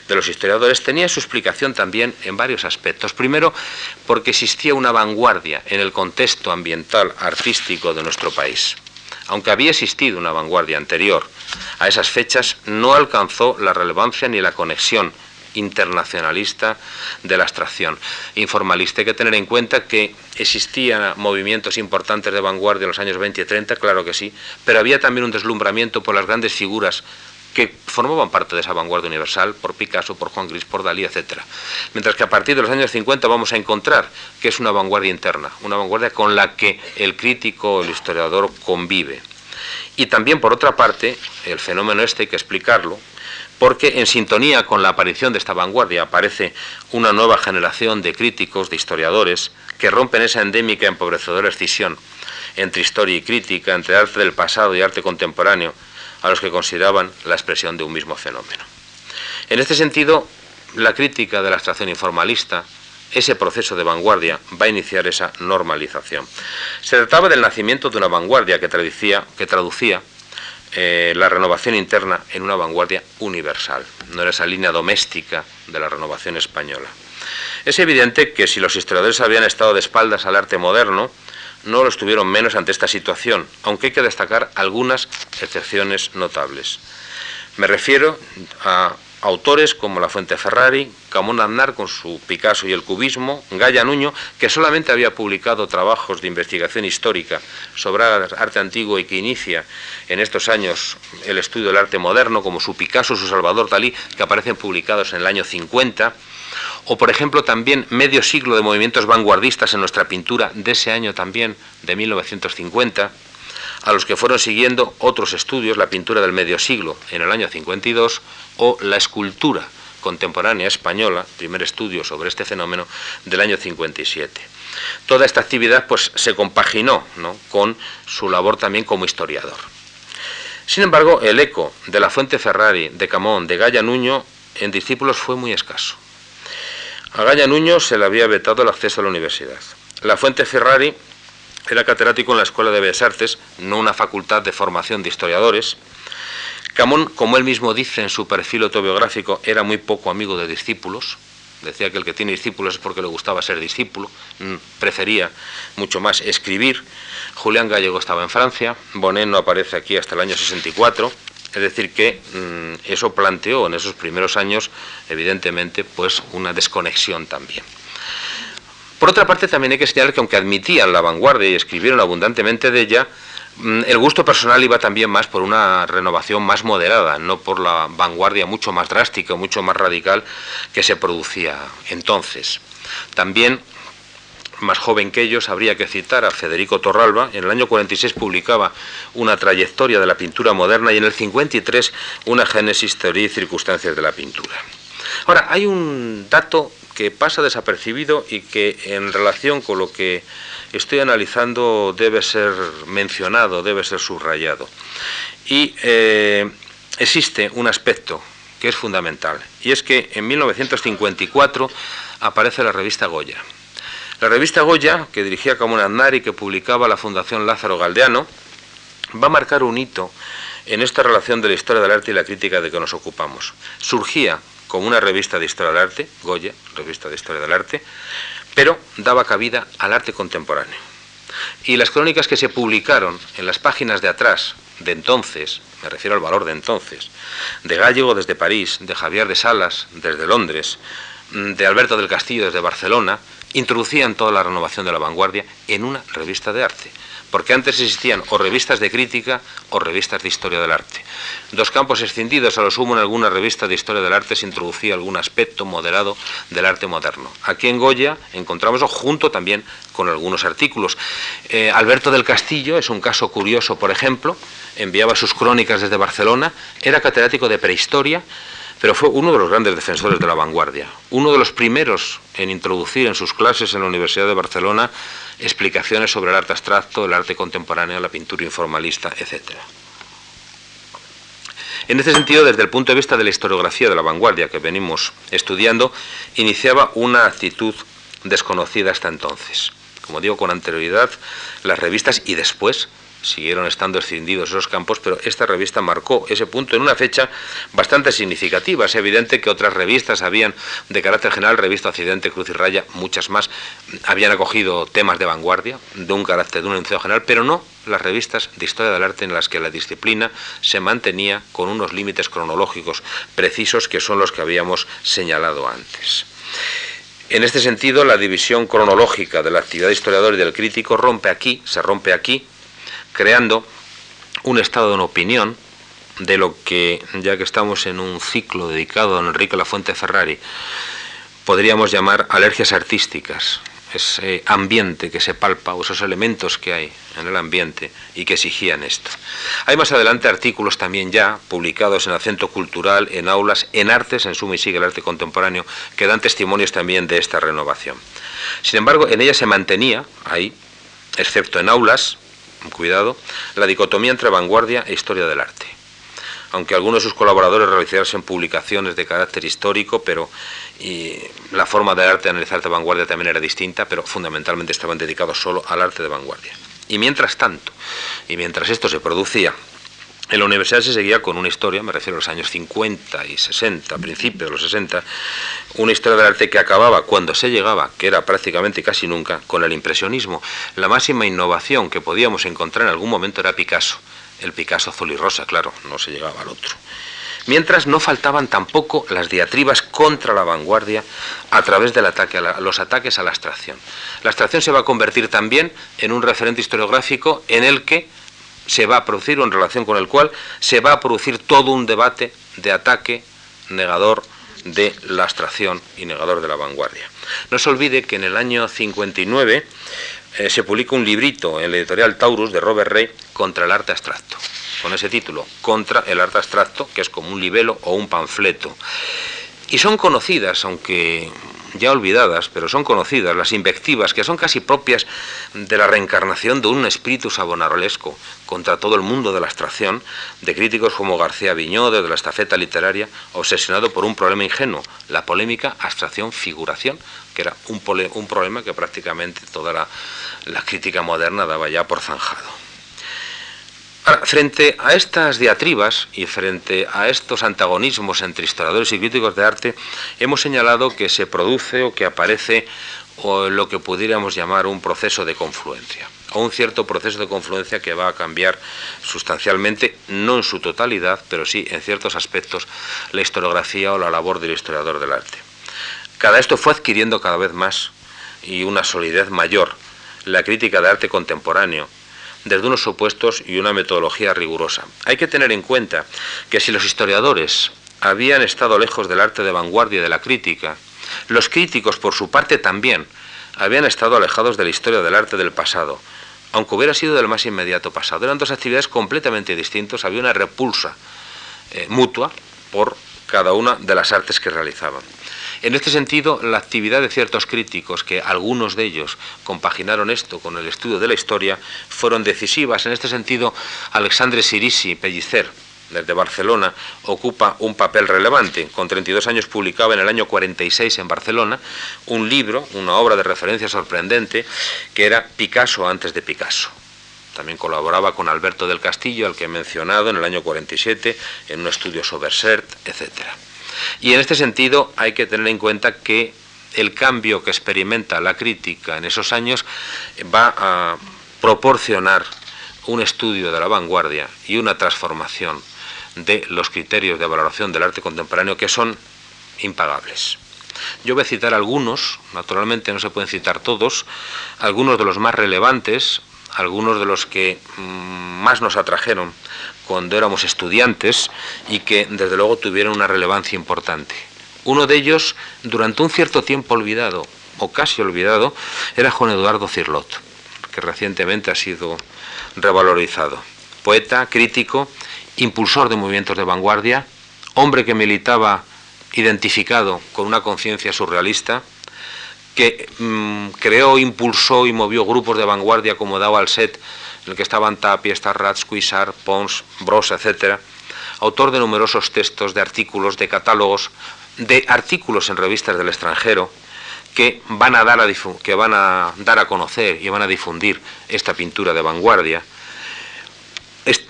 de los historiadores tenía su explicación también en varios aspectos. Primero, porque existía una vanguardia en el contexto ambiental artístico de nuestro país. Aunque había existido una vanguardia anterior a esas fechas, no alcanzó la relevancia ni la conexión internacionalista de la abstracción informalista. Hay que tener en cuenta que existían movimientos importantes de vanguardia en los años 20 y 30, claro que sí, pero había también un deslumbramiento por las grandes figuras que formaban parte de esa vanguardia universal, por Picasso, por Juan Gris, por Dalí, etc. Mientras que a partir de los años 50 vamos a encontrar que es una vanguardia interna, una vanguardia con la que el crítico, el historiador convive. Y también, por otra parte, el fenómeno este hay que explicarlo, porque en sintonía con la aparición de esta vanguardia aparece una nueva generación de críticos, de historiadores, que rompen esa endémica empobrecedora escisión entre historia y crítica, entre arte del pasado y arte contemporáneo, a los que consideraban la expresión de un mismo fenómeno. En este sentido, la crítica de la abstracción informalista, ese proceso de vanguardia, va a iniciar esa normalización. Se trataba del nacimiento de una vanguardia que, traducía eh, la renovación interna en una vanguardia universal, no era esa línea doméstica de la renovación española. Es evidente que si los historiadores habían estado de espaldas al arte moderno, no lo estuvieron menos ante esta situación, aunque hay que destacar algunas excepciones notables. Me refiero a autores como La Fuente Ferrari, Camón Aznar con su Picasso y el cubismo, Gaya Nuño, que solamente había publicado trabajos de investigación histórica sobre arte antiguo y que inicia en estos años el estudio del arte moderno, como su Picasso, su Salvador Dalí, que aparecen publicados en el año 50, o por ejemplo también medio siglo de movimientos vanguardistas en nuestra pintura de ese año también, de 1950, a los que fueron siguiendo otros estudios, la pintura del medio siglo en el año 52 o la escultura contemporánea española, primer estudio sobre este fenómeno del año 57. Toda esta actividad pues se compaginó con su labor también como historiador. Sin embargo, el eco de la Fuente Ferrari, de Camón, de Gaya Nuño en discípulos fue muy escaso. A Gaya Nuño se le había vetado el acceso a la universidad. La Fuente Ferrari era catedrático en la Escuela de Bellas Artes, no una facultad de formación de historiadores. Camón, como él mismo dice en su perfil autobiográfico, era muy poco amigo de discípulos. Decía que el que tiene discípulos es porque le gustaba ser discípulo, mm, prefería mucho más escribir. Julián Gallego estaba en Francia, Bonet no aparece aquí hasta el año 64. Es decir, que mm, eso planteó en esos primeros años, evidentemente, pues una desconexión también. Por otra parte, también hay que señalar que aunque admitían la vanguardia y escribieron abundantemente de ella, mm, el gusto personal iba también más por una renovación más moderada, no por la vanguardia mucho más drástica, mucho más radical que se producía entonces. También más joven que ellos, habría que citar a Federico Torralba. En el año 46 publicaba una trayectoria de la pintura moderna y en el 53 una génesis, teoría y circunstancias de la pintura. Ahora, hay un dato que pasa desapercibido y que en relación con lo que estoy analizando debe ser mencionado, debe ser subrayado. Y eh, existe un aspecto que es fundamental, y es que en 1954 aparece la revista Goya. La revista Goya, que dirigía Camón Aznar y que publicaba la Fundación Lázaro Galdeano, va a marcar un hito en esta relación de la historia del arte y la crítica de que nos ocupamos. Surgía como una revista de historia del arte, Goya, revista de historia del arte, pero daba cabida al arte contemporáneo. Y las crónicas que se publicaron en las páginas de atrás de entonces, me refiero al valor de entonces, de Gallego desde París, de Javier de Salas desde Londres, de Alberto del Castillo desde Barcelona, introducían toda la renovación de la vanguardia en una revista de arte porque antes existían o revistas de crítica o revistas de historia del arte. Dos campos escindidos, a lo sumo en alguna revista de historia del arte se introducía algún aspecto moderado del arte moderno. Aquí en Goya encontramos junto también con algunos artículos. Eh, Alberto del Castillo es un caso curioso, por ejemplo, enviaba sus crónicas desde Barcelona, era catedrático de prehistoria, pero fue uno de los grandes defensores de la vanguardia, uno de los primeros en introducir en sus clases en la Universidad de Barcelona explicaciones sobre el arte abstracto, el arte contemporáneo, la pintura informalista, etc. En este sentido, desde el punto de vista de la historiografía de la vanguardia que venimos estudiando, iniciaba una actitud desconocida hasta entonces. Como digo, con anterioridad, las revistas y después siguieron estando escindidos esos campos, pero esta revista marcó ese punto en una fecha bastante significativa. Es evidente que otras revistas habían, de carácter general, Revista Occidente, Cruz y Raya, muchas más, habían acogido temas de vanguardia, de un carácter, de un enunciado general, pero no las revistas de historia del arte en las que la disciplina se mantenía con unos límites cronológicos precisos que son los que habíamos señalado antes. En este sentido, la división cronológica de la actividad historiador y del crítico rompe aquí, se rompe aquí, creando un estado de opinión de lo que, ya que estamos en un ciclo dedicado a Enrique Lafuente Ferrari, podríamos llamar alergias artísticas, ese ambiente que se palpa o esos elementos que hay en el ambiente y que exigían esto. Hay más adelante artículos también ya publicados en acento cultural, en aulas, en artes, en suma y sigue el arte contemporáneo, que dan testimonios también de esta renovación. Sin embargo, en ella se mantenía, ahí, excepto en aulas, cuidado, la dicotomía entre vanguardia e historia del arte. Aunque algunos de sus colaboradores realizasen publicaciones de carácter histórico, pero la forma del arte de analizar de vanguardia también era distinta, pero fundamentalmente estaban dedicados solo al arte de vanguardia. Y mientras tanto, y mientras esto se producía, en la universidad se seguía con una historia, me refiero a los años 50 y 60, principios de los 60, una historia del arte que acababa cuando se llegaba, que era prácticamente casi nunca, con el impresionismo. La máxima innovación que podíamos encontrar en algún momento era Picasso, el Picasso azul y rosa, claro, no se llegaba al otro. Mientras no faltaban tampoco las diatribas contra la vanguardia a través de ataque los ataques a la abstracción. La abstracción se va a convertir también en un referente historiográfico en el que se va a producir o en relación con el cual se va a producir todo un debate de ataque negador de la abstracción y negador de la vanguardia. No se olvide que en el año 59 eh, se publica un librito en la editorial Taurus de Robert Rey contra el arte abstracto, con ese título, Contra el arte abstracto, que es como un libelo o un panfleto. Y son conocidas, aunque ya olvidadas, pero son conocidas, las invectivas, que son casi propias de la reencarnación de un espíritu sabonarolesco contra todo el mundo de la abstracción, de críticos como García Viñó, de la estafeta literaria, obsesionado por un problema ingenuo, la polémica abstracción-figuración, que era un, un, problema que prácticamente toda la crítica moderna daba ya por zanjado frente a estas diatribas y frente a estos antagonismos entre historiadores y críticos de arte, hemos señalado que se produce o que aparece lo que pudiéramos llamar un proceso de confluencia, o un cierto proceso de confluencia que va a cambiar sustancialmente, no en su totalidad, pero sí en ciertos aspectos, la historiografía o la labor del historiador del arte. Cada esto fue adquiriendo cada vez más y una solidez mayor la crítica de arte contemporáneo, desde unos supuestos y una metodología rigurosa. Hay que tener en cuenta que si los historiadores habían estado lejos del arte de vanguardia y de la crítica, los críticos, por su parte, también habían estado alejados de la historia del arte del pasado, aunque hubiera sido del más inmediato pasado. Eran dos actividades completamente distintas, había una repulsa eh, mutua por cada una de las artes que realizaban. En este sentido, la actividad de ciertos críticos, que algunos de ellos compaginaron esto con el estudio de la historia, fueron decisivas. En este sentido, Alexandre Sirisi Pellicer, desde Barcelona, ocupa un papel relevante. Con 32 años publicaba en el año 46 en Barcelona un libro, una obra de referencia sorprendente, que era Picasso antes de Picasso. También colaboraba con Alberto del Castillo, al que he mencionado en el año 47, en un estudio sobre SERT, etcétera. Y en este sentido hay que tener en cuenta que el cambio que experimenta la crítica en esos años va a proporcionar un estudio de la vanguardia y una transformación de los criterios de valoración del arte contemporáneo que son impagables. Yo voy a citar algunos, naturalmente no se pueden citar todos, algunos de los más relevantes, algunos de los que mm, más nos atrajeron cuando éramos estudiantes y que desde luego tuvieron una relevancia importante. Uno de ellos, durante un cierto tiempo olvidado, o casi olvidado, era Juan Eduardo Cirlot, que recientemente ha sido revalorizado. Poeta, crítico, impulsor de movimientos de vanguardia, hombre que militaba identificado con una conciencia surrealista, que mm, creó, impulsó y movió grupos de vanguardia como Dao Alset en el que estaban Tapia, Starrats, Cuisar, Pons, Bros, etc., autor de numerosos textos, de artículos, de catálogos, de artículos en revistas del extranjero que van a dar a, que van a, dar a conocer y van a difundir esta pintura de vanguardia.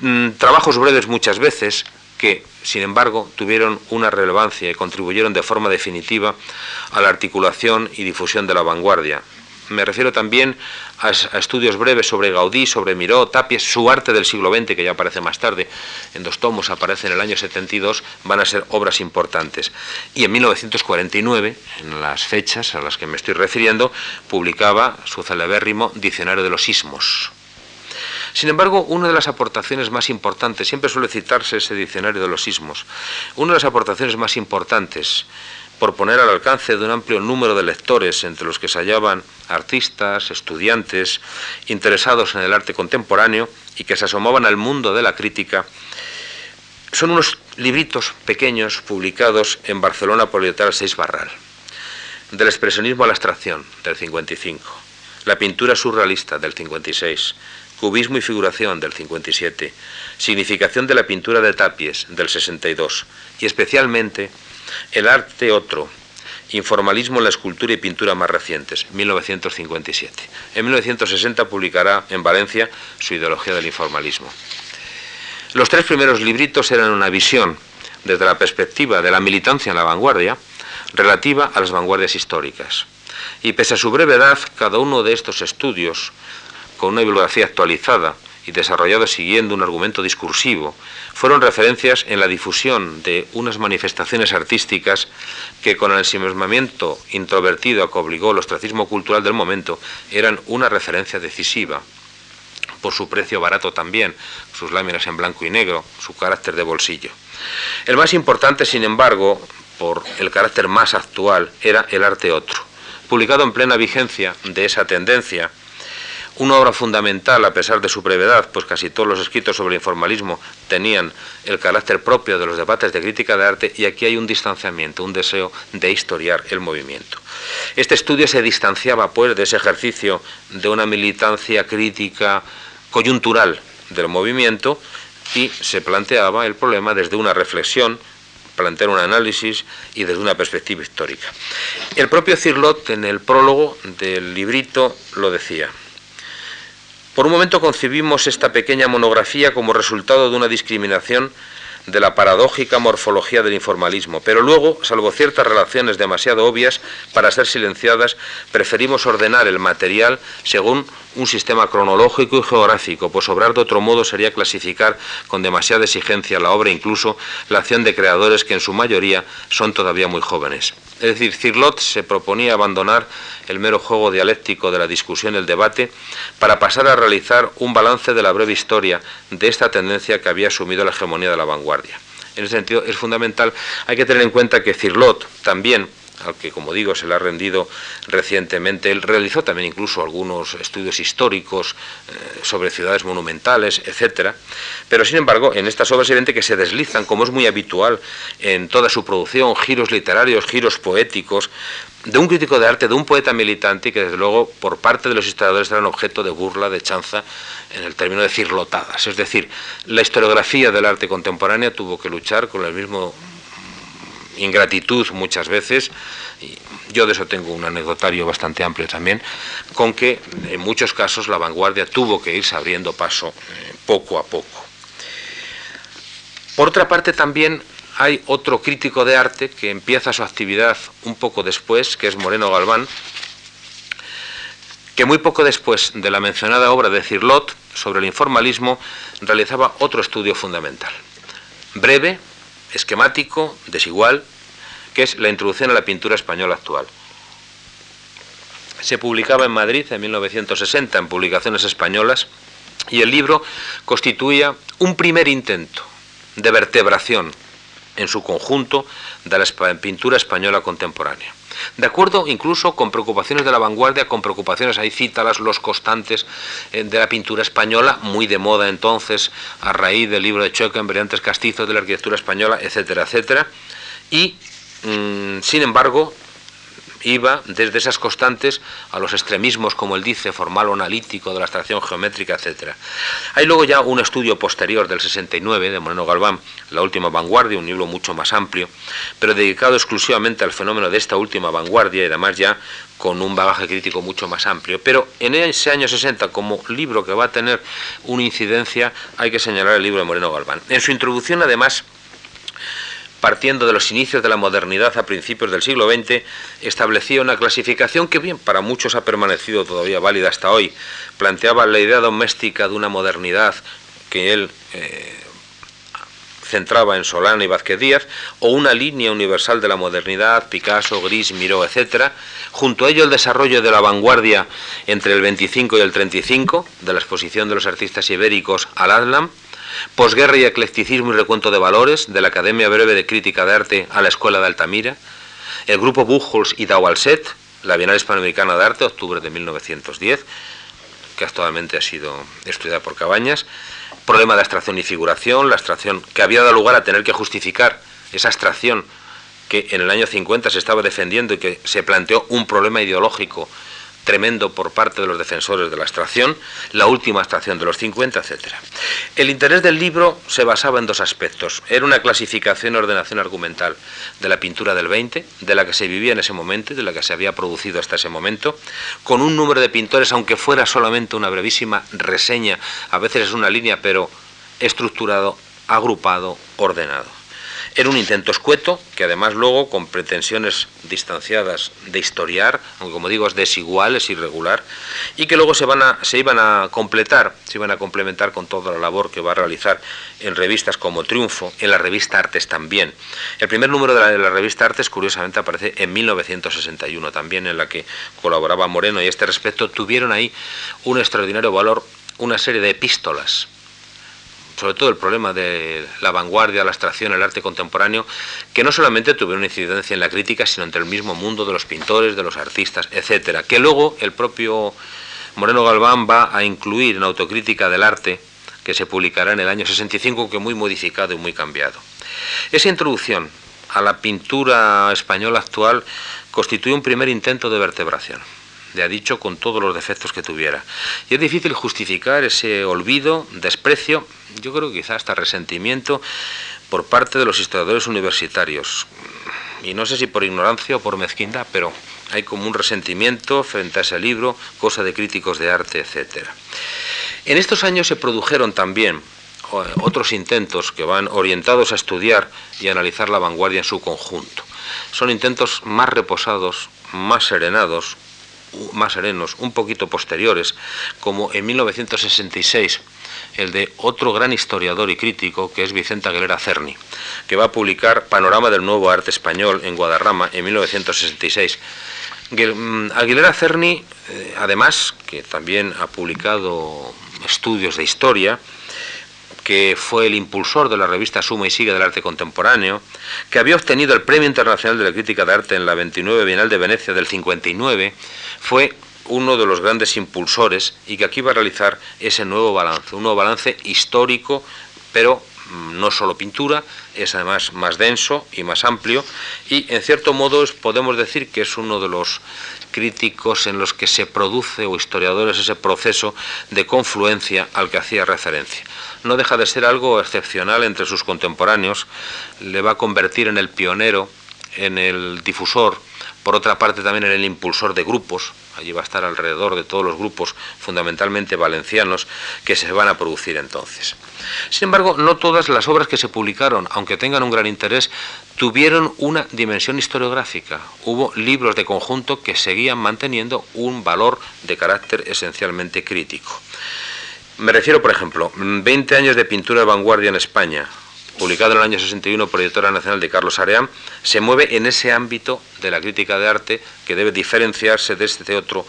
Mm, trabajos breves muchas veces que, sin embargo, tuvieron una relevancia y contribuyeron de forma definitiva a la articulación y difusión de la vanguardia, me refiero también a, estudios breves sobre Gaudí, sobre Miró, Tapies, su arte del siglo XX, que ya aparece más tarde, en dos tomos, aparece en el año 72, van a ser obras importantes. Y en 1949, en las fechas a las que me estoy refiriendo, publicaba su celebérrimo Diccionario de los Sismos. Sin embargo, una de las aportaciones más importantes, siempre suele citarse ese diccionario de los sismos, una de las aportaciones más importantes por poner al alcance de un amplio número de lectores, entre los que se hallaban artistas, estudiantes, interesados en el arte contemporáneo y que se asomaban al mundo de la crítica, son unos libritos pequeños publicados en Barcelona por Editorial Seis Barral. Del expresionismo a la abstracción, del 55. La pintura surrealista, del 56. Cubismo y figuración, del 57. Significación de la pintura de Tapies, del 62. Y especialmente el arte otro. Informalismo en la escultura y pintura más recientes, 1957. En 1960 publicará en Valencia su ideología del informalismo. Los tres primeros libritos eran una visión desde la perspectiva de la militancia en la vanguardia relativa a las vanguardias históricas. Y pese a su brevedad, cada uno de estos estudios, con una bibliografía actualizada y desarrollado siguiendo un argumento discursivo fueron referencias en la difusión de unas manifestaciones artísticas que con el ensimismamiento introvertido a que obligó el ostracismo cultural del momento eran una referencia decisiva por su precio barato también, sus láminas en blanco y negro, su carácter de bolsillo. El más importante, sin embargo, por el carácter más actual, era El arte otro, publicado en plena vigencia de esa tendencia, una obra fundamental a pesar de su brevedad, pues casi todos los escritos sobre el informalismo tenían el carácter propio de los debates de crítica de arte y aquí hay un distanciamiento, un deseo de historiar el movimiento. Este estudio se distanciaba pues de ese ejercicio de una militancia crítica coyuntural del movimiento y se planteaba el problema desde una reflexión plantear un análisis y desde una perspectiva histórica. El propio Cirlot en el prólogo del librito lo decía. Por un momento concibimos esta pequeña monografía como resultado de una discriminación de la paradójica morfología del informalismo, pero luego, salvo ciertas relaciones demasiado obvias para ser silenciadas, preferimos ordenar el material según un sistema cronológico y geográfico, pues obrar de otro modo sería clasificar con demasiada exigencia la obra, incluso la acción de creadores que en su mayoría son todavía muy jóvenes. Es decir, Cirlot se proponía abandonar el mero juego dialéctico de la discusión y el debate para pasar a realizar un balance de la breve historia de esta tendencia que había asumido la hegemonía de la vanguardia. En ese sentido es fundamental, hay que tener en cuenta que Cirlot también al que, como digo, se le ha rendido recientemente. Él realizó también incluso algunos estudios históricos eh, sobre ciudades monumentales, etcétera. Pero, sin embargo, en estas obras evidente que se deslizan, como es muy habitual en toda su producción, giros literarios, giros poéticos, de un crítico de arte, de un poeta militante, que desde luego por parte de los historiadores eran objeto de burla, de chanza, en el término de cirlotadas. Es decir, la historiografía del arte contemporánea tuvo que luchar con el mismo ingratitud muchas veces, y yo de eso tengo un anecdotario bastante amplio también, con que en muchos casos la vanguardia tuvo que irse abriendo paso eh, poco a poco. Por otra parte también hay otro crítico de arte que empieza su actividad un poco después, que es Moreno Galván, que muy poco después de la mencionada obra de Cirlot sobre el informalismo realizaba otro estudio fundamental. Breve, esquemático, desigual, que es la introducción a la pintura española actual. Se publicaba en Madrid en 1960 en publicaciones españolas y el libro constituía un primer intento de vertebración en su conjunto de la pintura española contemporánea. De acuerdo incluso con preocupaciones de la vanguardia, con preocupaciones, ahí cítalas, los constantes eh, de la pintura española, muy de moda entonces, a raíz del libro de Choca en brillantes castizos de la arquitectura española, etcétera, etcétera. Y, mm, sin embargo, iba desde esas constantes a los extremismos, como él dice, formal o analítico, de la abstracción geométrica, etc. Hay luego ya un estudio posterior del 69 de Moreno Galván, La última vanguardia, un libro mucho más amplio, pero dedicado exclusivamente al fenómeno de esta última vanguardia y además ya con un bagaje crítico mucho más amplio. Pero en ese año 60, como libro que va a tener una incidencia, hay que señalar el libro de Moreno Galván. En su introducción, además, partiendo de los inicios de la modernidad a principios del siglo XX, establecía una clasificación que bien para muchos ha permanecido todavía válida hasta hoy. Planteaba la idea doméstica de una modernidad que él eh, centraba en Solana y Vázquez Díaz, o una línea universal de la modernidad, Picasso, Gris, Miró, etc. Junto a ello el desarrollo de la vanguardia entre el 25 y el 35, de la exposición de los artistas ibéricos al Adlam, posguerra y eclecticismo y recuento de valores, de la Academia Breve de Crítica de Arte a la Escuela de Altamira, el grupo Buchholz y Daualset, la Bienal Hispanoamericana de Arte, octubre de 1910, que actualmente ha sido estudiada por Cabañas, problema de abstracción y figuración, la abstracción que había dado lugar a tener que justificar esa abstracción que en el año 50 se estaba defendiendo y que se planteó un problema ideológico tremendo por parte de los defensores de la extracción, la última extracción de los 50, etc. El interés del libro se basaba en dos aspectos. Era una clasificación y ordenación argumental de la pintura del 20, de la que se vivía en ese momento y de la que se había producido hasta ese momento, con un número de pintores, aunque fuera solamente una brevísima reseña, a veces es una línea, pero estructurado, agrupado, ordenado. Era un intento escueto, que además luego, con pretensiones distanciadas de historiar, aunque como digo es desigual, es irregular, y que luego se, van a, se iban a completar, se iban a complementar con toda la labor que va a realizar en revistas como Triunfo, en la revista Artes también. El primer número de la, de la revista Artes, curiosamente, aparece en 1961 también, en la que colaboraba Moreno, y a este respecto tuvieron ahí un extraordinario valor una serie de epístolas sobre todo el problema de la vanguardia, la abstracción, el arte contemporáneo, que no solamente tuvieron incidencia en la crítica, sino entre el mismo mundo de los pintores, de los artistas, etcétera, que luego el propio Moreno Galván va a incluir en Autocrítica del Arte, que se publicará en el año 65, que muy modificado y muy cambiado. Esa introducción a la pintura española actual constituye un primer intento de vertebración le ha dicho con todos los defectos que tuviera. Y es difícil justificar ese olvido, desprecio, yo creo que quizá hasta resentimiento por parte de los historiadores universitarios. Y no sé si por ignorancia o por mezquindad, pero hay como un resentimiento frente a ese libro, cosa de críticos de arte, etc. En estos años se produjeron también otros intentos que van orientados a estudiar y analizar la vanguardia en su conjunto. Son intentos más reposados, más serenados, más serenos, un poquito posteriores, como en 1966 el de otro gran historiador y crítico que es Vicente Aguilera Cerni, que va a publicar Panorama del Nuevo Arte Español en Guadarrama en 1966. Mm, Aguilera Cerni, eh, además, que también ha publicado estudios de historia, que fue el impulsor de la revista Suma y Sigue del Arte Contemporáneo, que había obtenido el Premio Internacional de la Crítica de Arte en la 29 Bienal de Venecia del 59, fue uno de los grandes impulsores y que aquí va a realizar ese nuevo balance, un nuevo balance histórico, pero no solo pintura, es además más denso y más amplio. Y en cierto modo podemos decir que es uno de los críticos en los que se produce o historiadores ese proceso de confluencia al que hacía referencia. No deja de ser algo excepcional entre sus contemporáneos, le va a convertir en el pionero, en el difusor, por otra parte también en el impulsor de grupos, allí va a estar alrededor de todos los grupos, fundamentalmente valencianos, que se van a producir entonces. Sin embargo, no todas las obras que se publicaron, aunque tengan un gran interés, tuvieron una dimensión historiográfica. Hubo libros de conjunto que seguían manteniendo un valor de carácter esencialmente crítico. Me refiero, por ejemplo, 20 años de pintura de vanguardia en España, publicado en el año 61 por Editora Nacional de Carlos Areán, se mueve en ese ámbito de la crítica de arte que debe diferenciarse de este otro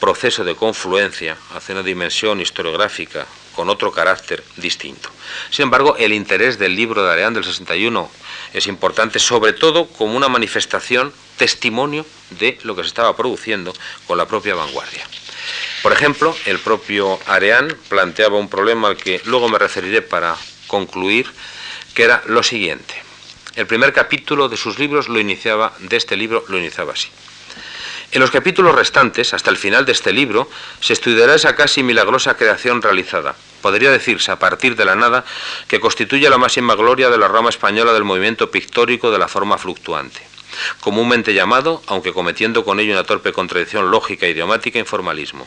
proceso de confluencia hacia una dimensión historiográfica con otro carácter distinto. Sin embargo, el interés del libro de Areán del 61 es importante, sobre todo como una manifestación, testimonio de lo que se estaba produciendo con la propia vanguardia. Por ejemplo, el propio Areán planteaba un problema al que luego me referiré para concluir, que era lo siguiente. El primer capítulo de sus libros lo iniciaba, de este libro lo iniciaba así. En los capítulos restantes, hasta el final de este libro, se estudiará esa casi milagrosa creación realizada. Podría decirse, a partir de la nada, que constituye la máxima gloria de la rama española del movimiento pictórico de la forma fluctuante comúnmente llamado, aunque cometiendo con ello una torpe contradicción lógica, idiomática, informalismo.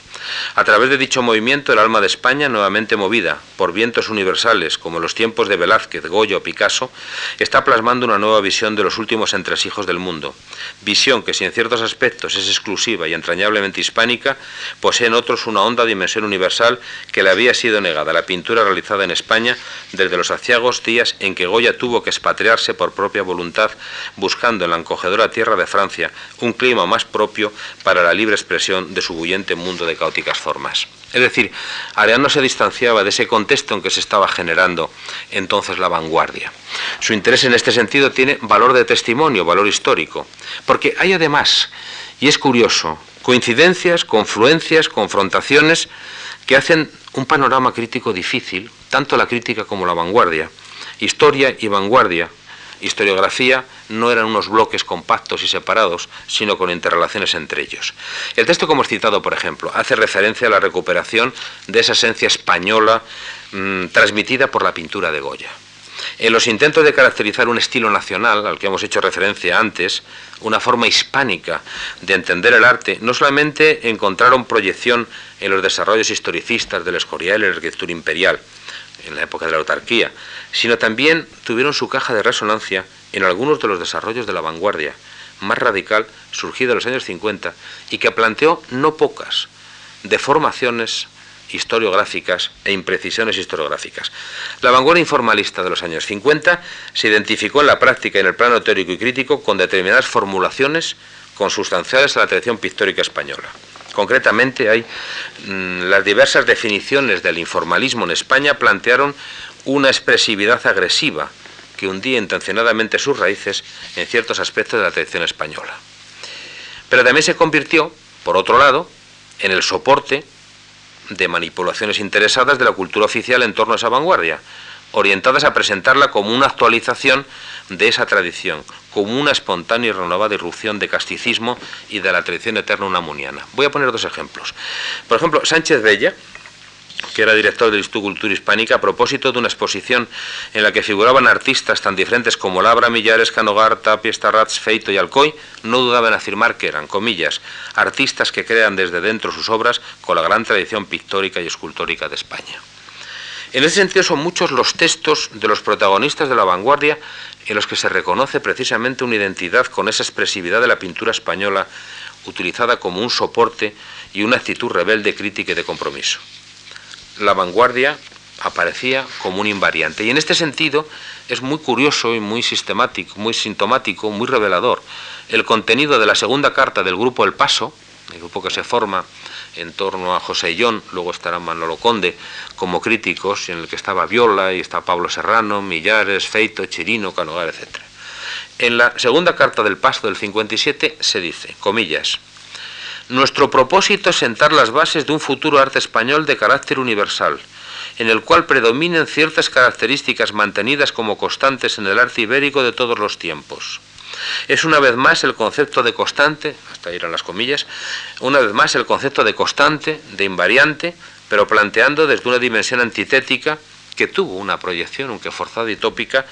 A través de dicho movimiento, el alma de España, nuevamente movida por vientos universales, como los tiempos de Velázquez, Goya o Picasso, está plasmando una nueva visión de los últimos entresijos del mundo. Visión que, si en ciertos aspectos es exclusiva y entrañablemente hispánica, posee en otros una honda dimensión universal que le había sido negada la pintura realizada en España desde los aciagos días en que Goya tuvo que expatriarse por propia voluntad, buscando en la tierra de Francia un clima más propio para la libre expresión de su bullente mundo de caóticas formas. Es decir, Areano se distanciaba de ese contexto en que se estaba generando entonces la vanguardia. Su interés en este sentido tiene valor de testimonio, valor histórico, porque hay además, y es curioso, coincidencias, confluencias, confrontaciones que hacen un panorama crítico difícil, tanto la crítica como la vanguardia. Historia y vanguardia historiografía no eran unos bloques compactos y separados, sino con interrelaciones entre ellos. El texto como he citado, por ejemplo, hace referencia a la recuperación de esa esencia española mm, transmitida por la pintura de Goya. En los intentos de caracterizar un estilo nacional, al que hemos hecho referencia antes, una forma hispánica de entender el arte, no solamente encontraron proyección en los desarrollos historicistas del Escorial y la arquitectura imperial, en la época de la autarquía, sino también tuvieron su caja de resonancia en algunos de los desarrollos de la vanguardia más radical surgida en los años 50 y que planteó no pocas deformaciones historiográficas e imprecisiones historiográficas. La vanguardia informalista de los años 50 se identificó en la práctica y en el plano teórico y crítico con determinadas formulaciones consustanciales a la tradición pictórica española. Concretamente, hay mm, las diversas definiciones del informalismo en España plantearon una expresividad agresiva que hundía intencionadamente sus raíces en ciertos aspectos de la tradición española. Pero también se convirtió, por otro lado, en el soporte de manipulaciones interesadas de la cultura oficial en torno a esa vanguardia, orientadas a presentarla como una actualización de esa tradición, como una espontánea y renovada irrupción de casticismo y de la tradición eterna unamuniana. Voy a poner dos ejemplos. Por ejemplo, Sánchez Bella, que era director del Instituto Cultura Hispánica, a propósito de una exposición en la que figuraban artistas tan diferentes como Labra, Millares, Canogar, Tapia, Starrats, Feito y Alcoy, no dudaban en afirmar que eran, comillas, artistas que crean desde dentro sus obras con la gran tradición pictórica y escultórica de España. En ese sentido son muchos los textos de los protagonistas de la vanguardia en los que se reconoce precisamente una identidad con esa expresividad de la pintura española utilizada como un soporte y una actitud rebelde, crítica y de compromiso. La vanguardia aparecía como un invariante y en este sentido es muy curioso y muy sistemático, muy sintomático, muy revelador el contenido de la segunda carta del grupo El Paso, el grupo que se forma en torno a José Illón, luego estará Manolo Conde como críticos, en el que estaba Viola y está Pablo Serrano, Millares, Feito, Chirino, Canogar, etc. En la segunda carta del Paso del 57 se dice, comillas, nuestro propósito es sentar las bases de un futuro arte español de carácter universal, en el cual predominen ciertas características mantenidas como constantes en el arte ibérico de todos los tiempos es una vez más el concepto de constante, hasta irán las comillas, una vez más el concepto de constante, de invariante, pero planteando desde una dimensión antitética que tuvo una proyección, aunque forzada y tópica,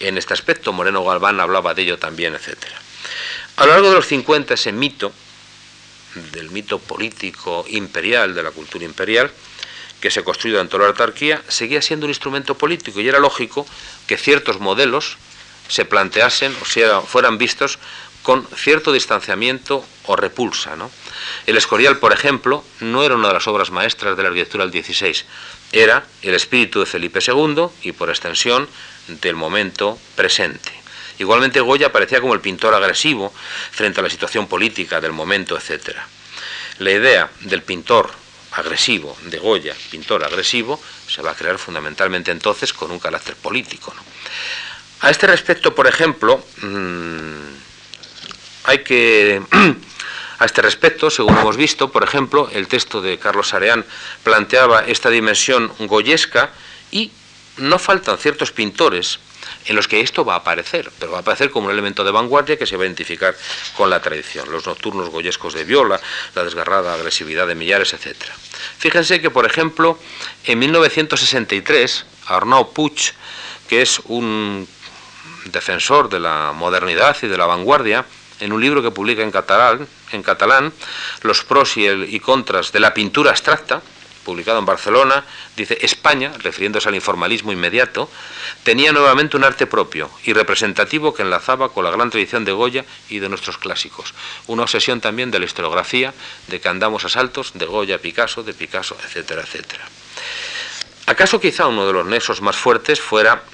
en este aspecto. Moreno Galván hablaba de ello también, etc. A lo largo de los 50, ese mito, del mito político imperial, de la cultura imperial, que se construyó en toda la autarquía, seguía siendo un instrumento político y era lógico que ciertos modelos se planteasen o sea, fueran vistos con cierto distanciamiento o repulsa. El Escorial, por ejemplo, no era una de las obras maestras de la arquitectura del XVI, era el espíritu de Felipe II y, por extensión, del momento presente. Igualmente Goya aparecía como el pintor agresivo frente a la situación política del momento, etc. La idea del pintor agresivo de Goya, pintor agresivo, se va a crear fundamentalmente entonces con un carácter político. A este respecto, por ejemplo, mm, hay que... [CLEARS THROAT] A este respecto, según hemos visto, por ejemplo, el texto de Carlos Areán planteaba esta dimensión goyesca y no faltan ciertos pintores en los que esto va a aparecer, pero va a aparecer como un elemento de vanguardia que se va a identificar con la tradición. Los nocturnos goyescos de Viola, la desgarrada agresividad de Millares, etc. Fíjense que, por ejemplo, en 1963, Arnaud Puig, que es un defensor de la modernidad y de la vanguardia, en un libro que publica en catalán, en catalán Los pros y, contras de la pintura abstracta, publicado en Barcelona, dice, España, refiriéndose al informalismo inmediato, tenía nuevamente un arte propio y representativo que enlazaba con la gran tradición de Goya y de nuestros clásicos. Una obsesión también de la historiografía, de que andamos a saltos, de Goya, Picasso, de Picasso, etcétera, etcétera. ¿Acaso quizá uno de los nexos más fuertes fuera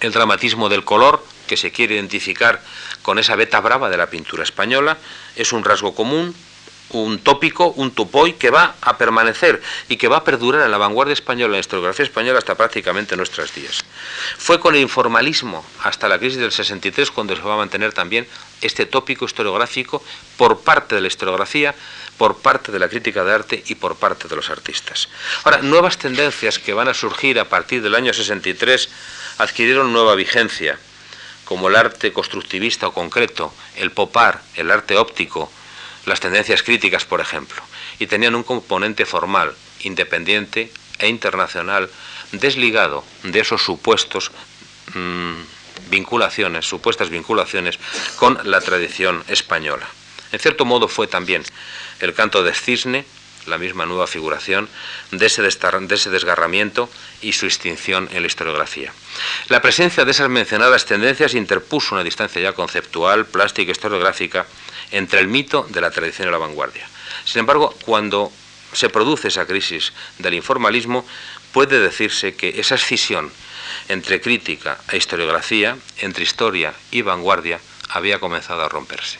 el dramatismo del color, que se quiere identificar con esa beta brava de la pintura española? Es un rasgo común, un tópico, un tupoy que va a permanecer y que va a perdurar en la vanguardia española, en la historiografía española hasta prácticamente nuestros días. Fue con el informalismo hasta la crisis del 63 cuando se va a mantener también este tópico historiográfico por parte de la historiografía, por parte de la crítica de arte y por parte de los artistas. Ahora, nuevas tendencias que van a surgir a partir del año 63 adquirieron nueva vigencia, como el arte constructivista o concreto, el popar, el arte óptico, las tendencias críticas, por ejemplo, y tenían un componente formal, independiente e internacional, desligado de esos supuestos mm, vinculaciones, supuestas vinculaciones con la tradición española. En cierto modo fue también el canto de cisne, la misma nueva figuración, de ese, de ese desgarramiento y su extinción en la historiografía. La presencia de esas mencionadas tendencias interpuso una distancia ya conceptual, plástica y historiográfica entre el mito de la tradición y la vanguardia. Sin embargo, cuando se produce esa crisis del informalismo, puede decirse que esa escisión entre crítica e historiografía, entre historia y vanguardia, había comenzado a romperse.